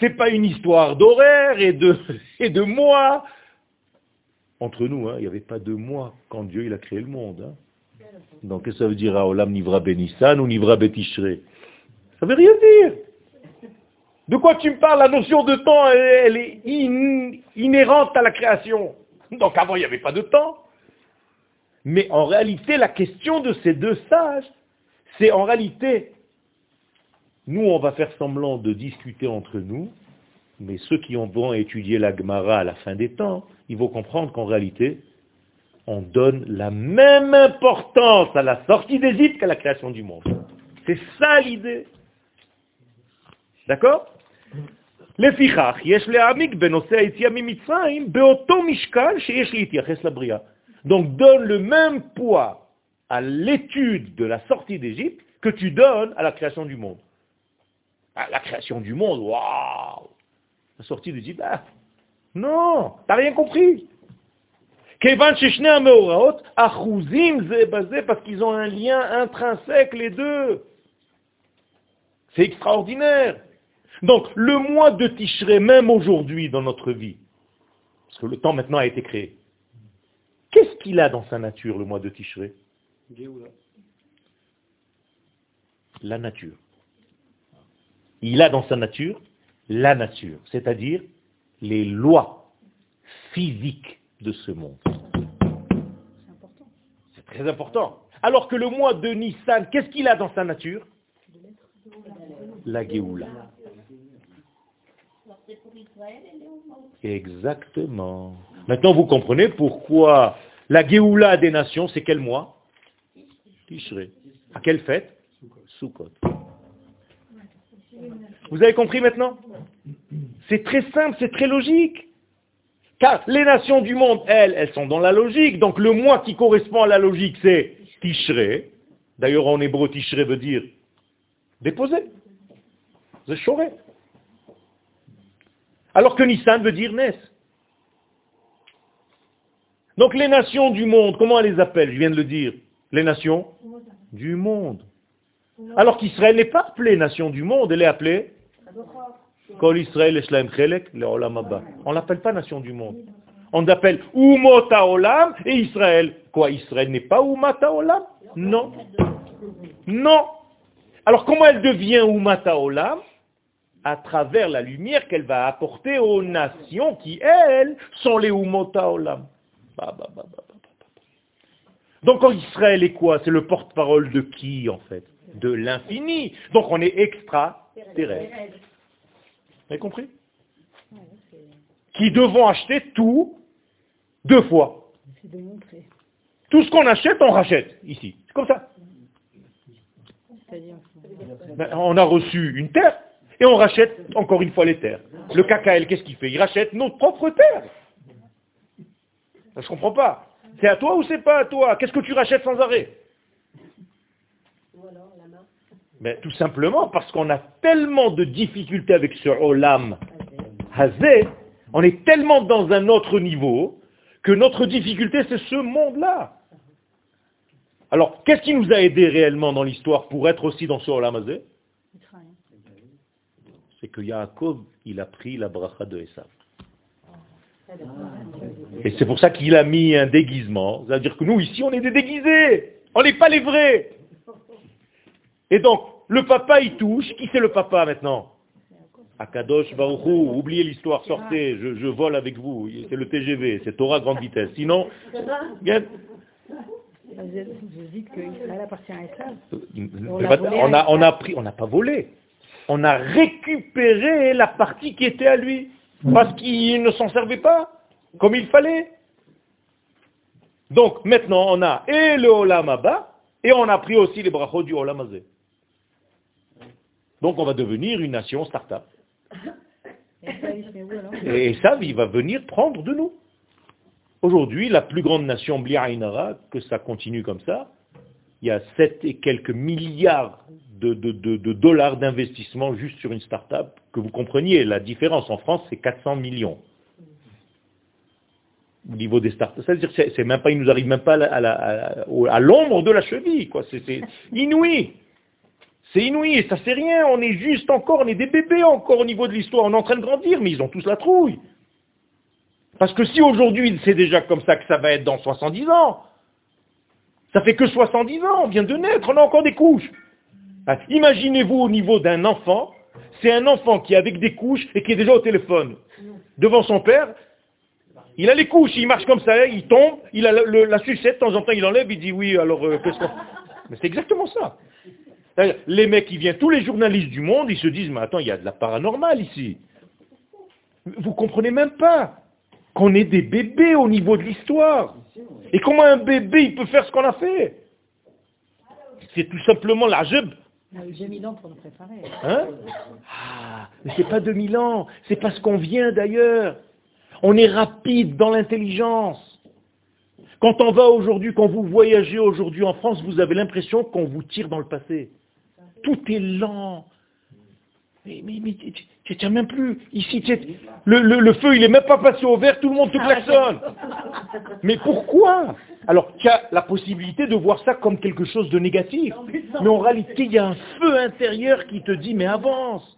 C'est pas une histoire d'horaire et de, et de mois. Entre nous, hein, il n'y avait pas de mois quand Dieu il a créé le monde. Hein. Donc, qu'est-ce que ça veut dire Olam Nivra Benissan ou Nivra Betishre Ça veut rien dire. De quoi tu me parles? La notion de temps, elle, est inhérente à la création. Donc avant, il n'y avait pas de temps. Mais en réalité, la question de ces deux sages, c'est en réalité, nous, on va faire semblant de discuter entre nous, mais ceux qui vont étudier la Gemara à la fin des temps, ils vont comprendre qu'en réalité, on donne la même importance à la sortie d'Égypte qu'à la création du monde. C'est ça l'idée. D'accord? Donc donne le même poids à l'étude de la sortie d'Égypte que tu donnes à la création du monde. La création du monde, waouh La sortie d'Égypte, ah, non, t'as rien compris. Parce qu'ils ont un lien intrinsèque les deux. C'est extraordinaire. Donc, le mois de Tishré, même aujourd'hui dans notre vie, parce que le temps maintenant a été créé, qu'est-ce qu'il a dans sa nature, le mois de Tishré La nature. Il a dans sa nature la nature, c'est-à-dire les lois physiques de ce monde. C'est très important. Alors que le mois de Nissan, qu'est-ce qu'il a dans sa nature? La Géoula. Exactement. Maintenant, vous comprenez pourquoi la Géoula des nations, c'est quel mois Tishré. À quelle fête? Sukkot. Vous avez compris maintenant? C'est très simple, c'est très logique. Car les nations du monde, elles, elles sont dans la logique. Donc le mois qui correspond à la logique, c'est Tishré. D'ailleurs, en hébreu, Tishré veut dire déposer. C'est choré. Alors que Nissan veut dire Nes. Donc les nations du monde, comment elle les appelle Je viens de le dire. Les nations du monde. Alors qu'Israël n'est pas appelée nation du monde, elle est appelée Kol Israël On l'appelle pas nation du monde. On l'appelle Umota Olam et Israël. Quoi, Israël n'est pas Umata Olam Non. Non. Alors comment elle devient Umata Olam à travers la lumière qu'elle va apporter aux nations qui, elles, sont les Umota Olam. Donc Israël est quoi? C'est le porte-parole de qui en fait? De l'infini. Donc on est extra-terrestre. Vous avez compris? Qui devons acheter tout deux fois. Tout ce qu'on achète, on rachète ici. C'est comme ça. Ben, on a reçu une terre, et on rachète encore une fois les terres. Le KKL, qu'est-ce qu'il fait? Il rachète nos propres terres. Je ne comprends pas. C'est à toi ou c'est pas à toi? Qu'est-ce que tu rachètes sans arrêt? Tout simplement parce qu'on a tellement de difficultés avec ce olam hazé, on est tellement dans un autre niveau que notre difficulté c'est ce monde-là. Alors, qu'est-ce qui nous a aidé réellement dans l'histoire pour être aussi dans ce olam hazé? C'est que Yaakov, il a pris la bracha de Esav. Et c'est pour ça qu'il a mis un déguisement. C'est-à-dire que nous, ici, on est des déguisés. On n'est pas les vrais. Et donc, le papa, il touche. Qui c'est le papa maintenant Akadosh Baruchou, oubliez l'histoire, sortez, je, vole avec vous. C'est le TGV, c'est Torah grande vitesse. Sinon, on a, on a pris, on n'a pas volé. On a récupéré la partie qui était à lui, parce qu'il ne s'en servait pas comme il fallait. Donc maintenant on a et le Olam et on a pris aussi les brachot du Olam Donc on va devenir une nation start-up. Et ça, il va venir prendre de nous. Aujourd'hui, la plus grande nation Bli'ainara, que ça continue comme ça, il y a 7 et quelques milliards de, de- de- de dollars d'investissement juste sur une start-up, que vous compreniez, la différence en France, c'est 400 millions au niveau des startups. C'est-à-dire c'est- même pas, il nous arrive même pas à l'ombre de la cheville, quoi. C'est inouï. C'est inouï, et ça c'est rien, on est juste encore, on est des bébés encore au niveau de l'histoire, on est en train de grandir, mais ils ont tous la trouille. Parce que si aujourd'hui c'est déjà comme ça que ça va être dans 70 ans, ça fait que 70 ans, on vient de naître, on a encore des couches. Imaginez-vous au niveau d'un enfant, c'est un enfant qui est avec des couches et qui est déjà au téléphone devant son père. Il a les couches, il marche comme ça, il tombe, il a la sucette, de temps en temps il enlève, il dit oui, alors euh, qu'est-ce qu'on... Mais c'est exactement ça. Les mecs qui viennent, tous les journalistes du monde, ils se disent, mais attends, il y a de la paranormal ici. Vous comprenez même pas qu'on est des bébés au niveau de l'histoire. Et comment un bébé, il peut faire ce qu'on a fait? C'est tout simplement la jeb. Eu 2000 ans pour nous préparer. Hein? Ah, mais c'est pas 2000 ans, c'est parce qu'on vient d'ailleurs. On est rapide dans l'intelligence. Quand on va aujourd'hui, quand vous voyagez aujourd'hui en France, vous avez l'impression qu'on vous tire dans le passé. Tout est lent. Mais, mais, mais tu- tiens même plus. Ici, le, le- le feu, il est même pas passé au vert, tout le monde te klaxonne. Mais pourquoi? Alors, tu as la possibilité de voir ça comme quelque chose de négatif. Mais en réalité, il y a un feu intérieur qui te dit, mais avance.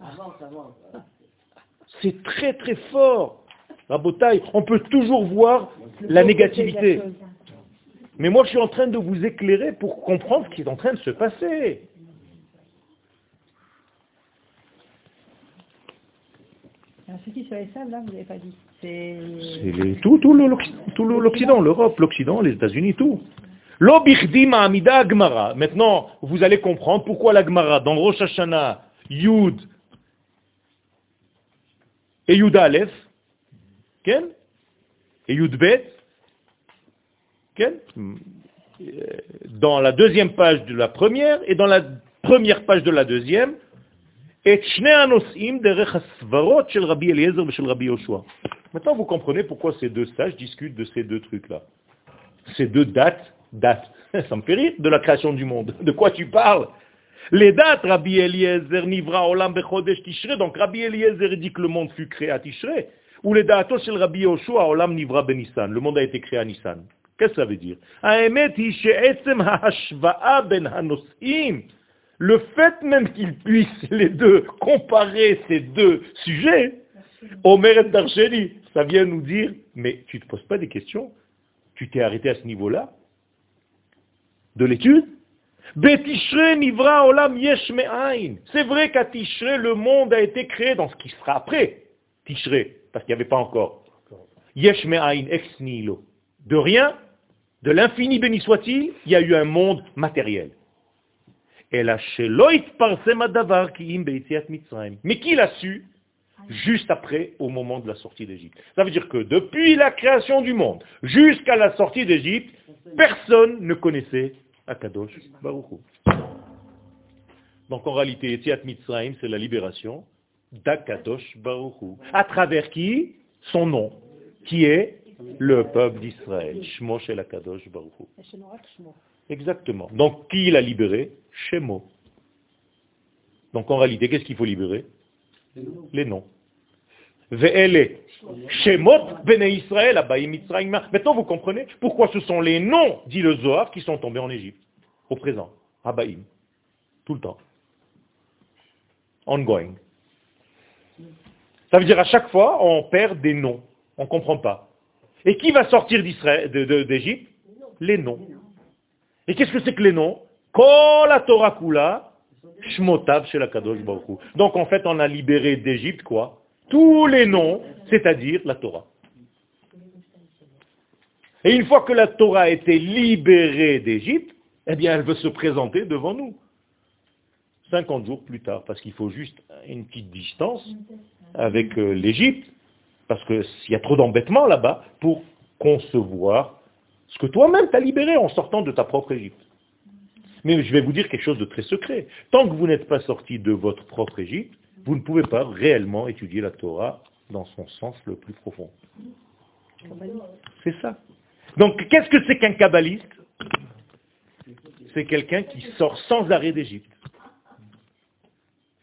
C'est très très fort. Rabotaille, on peut toujours voir la négativité. Mais moi, je suis en train de vous éclairer pour comprendre ce qui est en train de se passer. Alors, c'est qui sur les salles, là, vous n'avez pas dit C'est... C'est les- tout, tout l'Occident, l'Europe, l'Occident, les États-Unis, tout. Lo bichdi ma'amida Agmara. Maintenant, vous allez comprendre pourquoi la Gemara, dans Rosh Hashanah, Yud et Yud Aleph, Ken, et Yud Bet, euh, dans la deuxième page de la première et dans la première page de la deuxième, et שני הנושאים דרך הסברות של רבי אליעזר ושל רבי יהושע. Maintenant, vous comprenez pourquoi ces deux sages discutent de ces deux trucs-là. Ces deux dates, dates, ça me fait rire, de la création du monde. De quoi tu parles Les dates, Rabbi Eliezer, Nivra, Olam, Bechodesh, Tishrei. Donc Rabbi Eliezer dit que le monde fut créé à Tishrei. Ou les dates של Rabbi Yoshua, Olam, Nivra, Benissan. Le monde a été créé à Nissan. Qu'est-ce que ça veut dire le fait même qu'ils puissent les deux comparer ces deux sujets, Omer et Darcheli, ça vient nous dire, mais tu ne te poses pas des questions, tu t'es arrêté à ce niveau-là de l'étude c'est vrai qu'à Tishré, le monde a été créé dans ce qui sera après Tishré, parce qu'il n'y avait pas encore. Yesh ex nihilo. De rien, de l'infini béni soit-il, il y a eu un monde matériel. Mais qui l'a su Juste après, au moment de la sortie d'Égypte. Ça veut dire que depuis la création du monde jusqu'à la sortie d'Égypte, personne ne connaissait Akadosh Baruch. Donc en réalité, Yetziat Mitzrayim, c'est la libération d'Akadosh Baruch. À travers qui? Son nom, qui est le peuple d'Israël. Shmo Shel Akadosh Baruch Exactement. Donc qui l'a libéré? Shemo. Donc en réalité, qu'est-ce qu'il faut libérer? Les noms. Ve'ele Shemot Bene Israël. Maintenant vous comprenez pourquoi ce sont les noms, dit le Zohar, qui sont tombés en Égypte, au présent. Abaïm. Tout le temps. Ongoing. Ça veut dire à chaque fois, on perd des noms. On ne comprend pas. Et qui va sortir d'Égypte? Les noms. Et qu'est-ce que c'est que les noms Kol la Torah Kula, Shmotav chez la Kadosh Baruch. Donc en fait, on a libéré d'Égypte quoi Tous les noms, c'est-à-dire la Torah. Et une fois que la Torah a été libérée d'Égypte, eh bien elle veut se présenter devant nous. 50 jours plus tard, parce qu'il faut juste une petite distance avec euh, l'Égypte, parce qu'il y a trop d'embêtements là-bas pour concevoir ce que toi-même t'as libéré en sortant de ta propre Égypte. Mais je vais vous dire quelque chose de très secret. Tant que vous n'êtes pas sorti de votre propre Égypte, vous ne pouvez pas réellement étudier la Torah dans son sens le plus profond. C'est ça. Donc, qu'est-ce que c'est qu'un kabbaliste? C'est quelqu'un qui sort sans arrêt d'Égypte.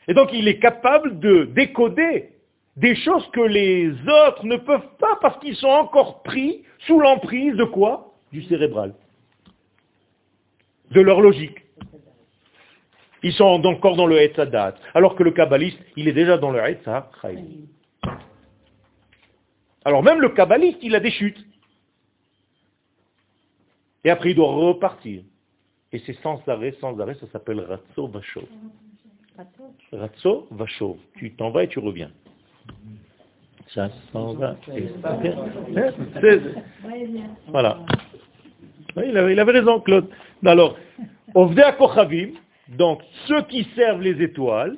Et donc il est capable de décoder des choses que les autres ne peuvent pas parce qu'ils sont encore pris sous l'emprise de quoi? Du cérébral. De leur logique. Ils sont encore dans le Hetzadat. Alors que le kabbaliste, il est déjà dans le Hetzachaim. Alors même le kabbaliste, il a des chutes. Et après, il doit repartir. Et c'est sans arrêt, sans arrêt, ça s'appelle Ratso Vachov. Ratso Vachov. Tu t'en vas et tu reviens. Ça s'en va. Voilà. Il avait, il avait raison, Claude. Alors, Ovdea Kochavim, donc ceux qui servent les étoiles,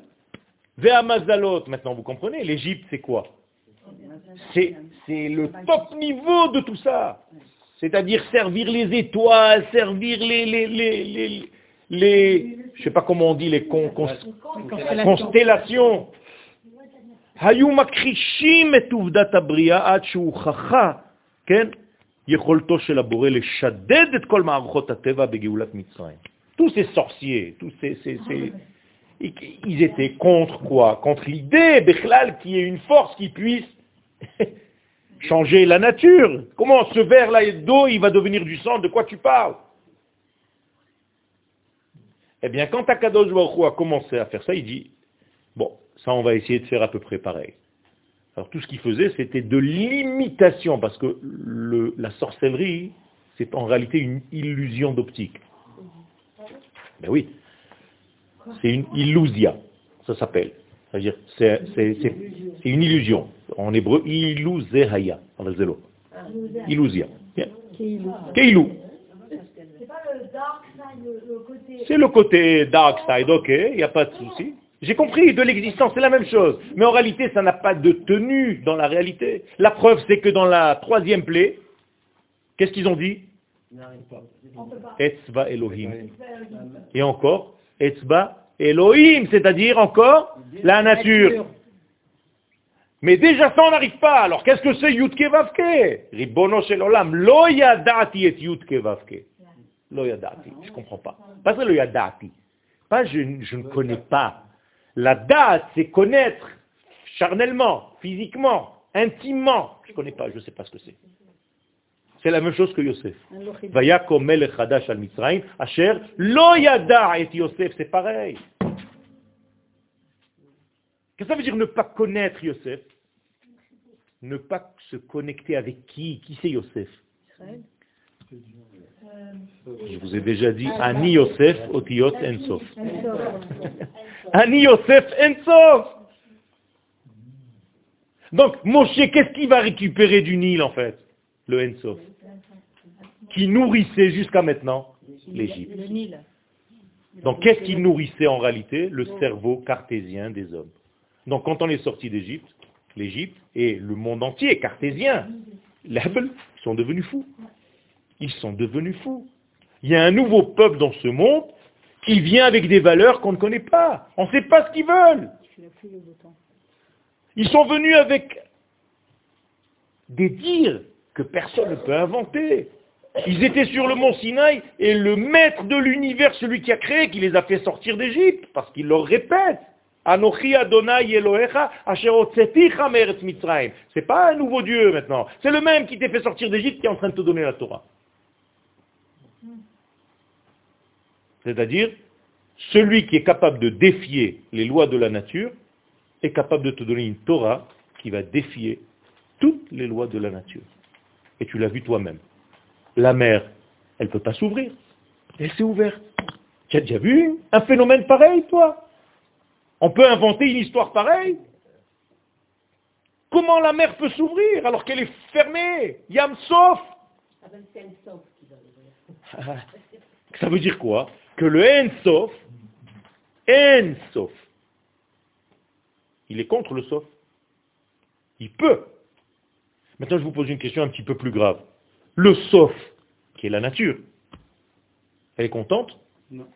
Vea Mazalot, maintenant vous comprenez, l'Égypte c'est quoi C'est le top niveau de tout ça. C'est-à-dire servir les étoiles, servir les, les, les, les, les je sais pas comment on dit, les con, con, constellations. היו מכחישים את עובדת הבריאה עד שהוכחה, כן, יכולתו של הבורא לשדד את כל מערכות הטבע בגאולת מצרים. Tous ces sorciers, tous ces, ces, ces ils étaient contre quoi Contre l'idée, Bechlal, qu'il y ait une force qui puisse changer la nature. Comment ce verre-là d'eau, il va devenir du sang De quoi tu parles Eh bien, quand Akadosh Baruch a commencé à faire ça, il dit, bon, ça on va essayer de faire à peu près pareil. Alors tout ce qu'il faisait, c'était de l'imitation, parce que le, la sorcellerie, c'est en réalité une illusion d'optique. Ben oui, c'est une illusia, ça s'appelle. C'est-à-dire, c'est une illusion. En hébreu, iluzehaya, Illusia. Keilu. C'est le côté dark side, ok, il n'y a pas de souci. J'ai compris, de l'existence, c'est la même chose. Mais en réalité, ça n'a pas de tenue dans la réalité. La preuve, c'est que dans la troisième plaie, qu'est-ce qu'ils ont dit Etzva Elohim. Et encore, Etzba Elohim, c'est-à-dire encore la nature. Mais déjà ça, on n'arrive pas. Alors qu'est-ce que c'est Yudke Vavke Ribono Shel Olam. Et Yudke Vavke. Lo yadati. Je ne comprends pas. Pas le yadati. Pas je ne connais pas. La date, c'est connaître charnellement, physiquement, intimement. Je ne connais pas, je ne sais pas ce que c'est. C'est la même chose que Yosef. Vayakom melech hadash al Mitzrayim, asher lo yada et Yosef, c'est pareil. Qu'est-ce que ça veut dire ne pas connaître Yosef? Ne pas se connecter avec qui? Qui c'est Yosef? Je vous ai déjà dit Ani Yosef otiyot ensof. Ani Yosef ensof. Donc Moshe, qu'est-ce qu'il va récupérer du Nil en fait Le ensof? Qui nourrissait jusqu'à maintenant l'Égypte. Donc qu'est-ce qui nourrissait en réalité? Le cerveau cartésien des hommes. Donc quand on est sorti d'Égypte, l'Égypte et le monde entier cartésien, les sont devenus fous. Ils sont devenus fous. Il y a un nouveau peuple dans ce monde qui vient avec des valeurs qu'on ne connaît pas. On ne sait pas ce qu'ils veulent. Ils sont venus avec des dires que personne ne peut inventer. Ils étaient sur le mont Sinaï et le maître de l'univers, celui qui a créé, qui les a fait sortir d'Égypte, parce qu'il leur répète. Anochi Adonai Elohecha Asher Mitzrayim. C'est pas un nouveau Dieu maintenant. C'est le même qui t'a fait sortir d'Égypte qui est en train de te donner la Torah. C'est-à-dire, celui qui est capable de défier les lois de la nature est capable de te donner une Torah qui va défier toutes les lois de la nature. Et tu l'as vu toi-même. La mer, elle ne peut pas s'ouvrir. Elle s'est ouverte. Tu as déjà vu un phénomène pareil, toi? On peut inventer une histoire pareille? Comment la mer peut s'ouvrir alors qu'elle est fermée? Yam sauf Ça veut dire quoi? Que le En sauf, En sauf, il est contre le sauf. Il peut. Maintenant, je vous pose une question un petit peu plus grave. Le sauf, qui est la nature, elle est contente? Non.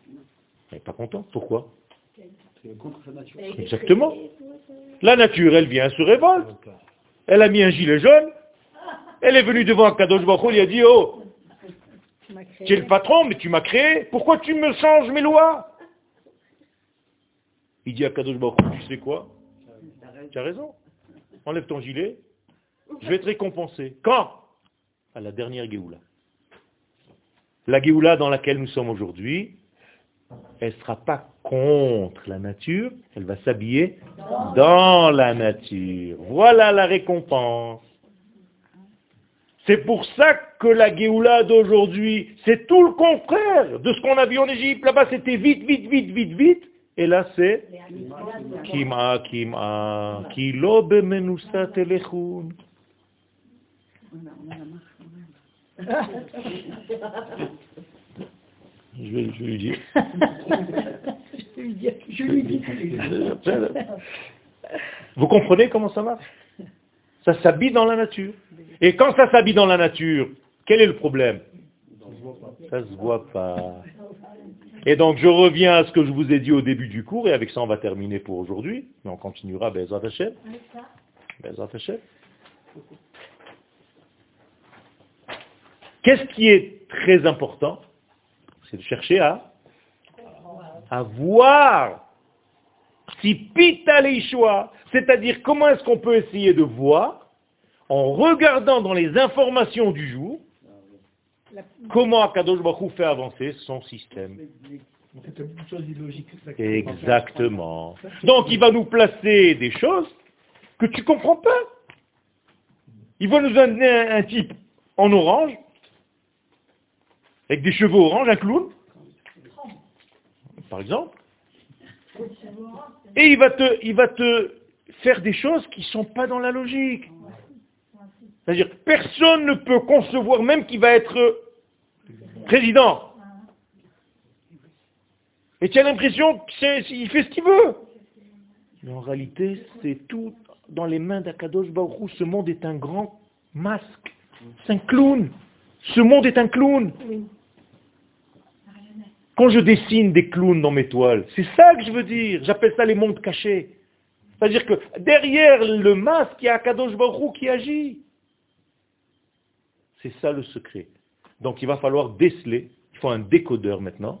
Elle n'est pas contente. Pourquoi? Exactement. La nature, elle vient, se révolte. Elle a mis un gilet jaune. Elle est venue devant Kadosh Baruch il a dit, oh, tu es le patron, mais tu m'as créé. Pourquoi tu me changes mes lois? Il dit à Kadosh Baruch tu sais quoi? Tu as raison. Enlève ton gilet, je vais te récompenser. Quand? À la dernière Géoula. La Géoula dans laquelle nous sommes aujourd'hui, elle ne sera pas contre la nature, elle va s'habiller dans la nature. Voilà la récompense. C'est pour ça que la Géoula d'aujourd'hui, c'est tout le contraire de ce qu'on a vu en Égypte. Là-bas, c'était vite, vite, vite, vite, vite. Et là, c'est Kima, Kima, Kilo bemenusat telechun. Je vais, je vais lui dire. Je lui dis. Vous comprenez comment ça marche? Ça s'habille dans la nature. Et quand ça s'habille dans la nature, quel est le problème? Ça se voit pas. Et donc je reviens à ce que je vous ai dit au début du cours, et avec ça on va terminer pour aujourd'hui, mais on continuera. Qu'est-ce qui est très important? C'est de chercher à, voir si pita c'est-à-dire comment est-ce qu'on peut essayer de voir en regardant dans les informations du jour comment Akadosh Baruch fait avancer son système. Exactement. Donc il va nous placer des choses que tu comprends pas. Il va nous donner un, un type en orange, avec des cheveux orange, un clown, par exemple. Et il va te, il va te faire des choses qui ne sont pas dans la logique. C'est-à-dire, personne ne peut concevoir même qu'il va être président. Et tu as l'impression qu'il fait ce qu'il veut. Mais en réalité, c'est tout dans les mains d'Akadosh Baruch Hu. Ce monde est un grand masque. C'est un clown. Ce monde est un clown. Quand je dessine des clowns dans mes toiles, c'est ça que je veux dire. J'appelle ça les mondes cachés. C'est-à-dire que derrière le masque, il y a Akadosh Baruch qui agit. C'est ça le secret. Donc il va falloir déceler. Il faut un décodeur maintenant.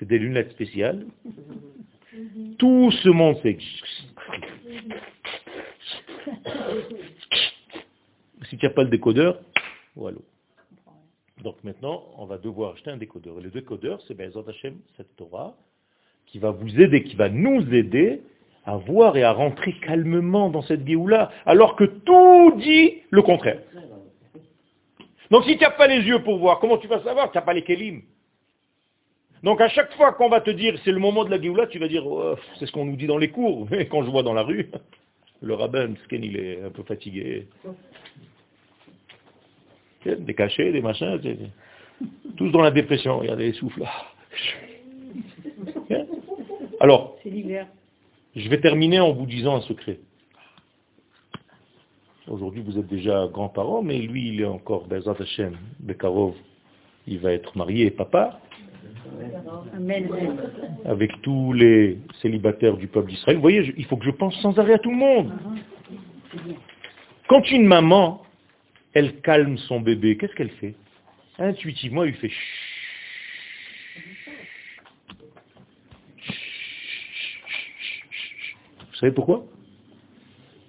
C'est des lunettes spéciales. Tout ce monde, c'est... Si tu n'as pas le décodeur, voilà. Donc maintenant, on va devoir acheter un décodeur. Et le décodeur, c'est Bezat Hashem, cette Torah, qui va vous aider, qui va nous aider à voir et à rentrer calmement dans cette Géoula, alors que tout dit le contraire. Donc si tu n'as pas les yeux pour voir, comment tu vas savoir Tu n'as pas les kélim? Donc à chaque fois qu'on va te dire c'est le moment de la Géoula, tu vas dire oh, c'est ce qu'on nous dit dans les cours. Mais quand je vois dans la rue, le rabbin, il est un peu fatigué. Des cachets, des machins, tous dans la dépression. Regardez les souffles. Alors, je vais terminer en vous disant un secret. Aujourd'hui, vous êtes déjà grands-parents, mais lui, il est encore Bezat Hashem, Bekarov. Il va être marié, papa, avec tous les célibataires du peuple d'Israël. Vous voyez, il faut que je pense sans arrêt à tout le monde. Quand une maman, elle calme son bébé, qu'est-ce qu'elle fait? Intuitivement, elle lui fait Vous savez pourquoi?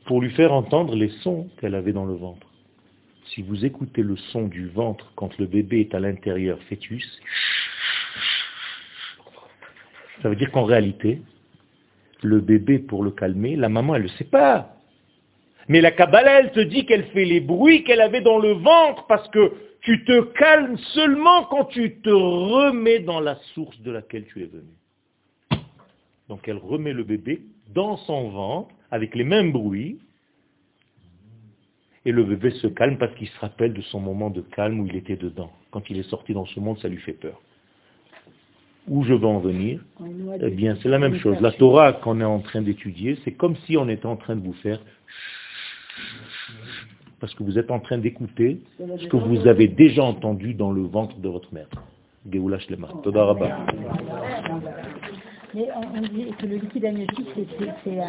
Pour lui faire entendre les sons qu'elle avait dans le ventre. Si vous écoutez le son du ventre quand le bébé est à l'intérieur fœtus, ça veut dire qu'en réalité, le bébé, pour le calmer, la maman, elle ne le sait pas. Mais la Kabbalah, elle te dit qu'elle fait les bruits qu'elle avait dans le ventre parce que tu te calmes seulement quand tu te remets dans la source de laquelle tu es venu. Donc elle remet le bébé dans son ventre avec les mêmes bruits et le bébé se calme parce qu'il se rappelle de son moment de calme où il était dedans. Quand il est sorti dans ce monde, ça lui fait peur. Où je veux en venir Eh bien, c'est la même chose. La Torah qu'on est en train d'étudier, c'est comme si on était en train de vous faire parce que vous êtes en train d'écouter ce que vous avez déjà entendu dans le ventre de votre mère. Geoula Shlema. Toda Mais on dit que le liquide amniotique, c'est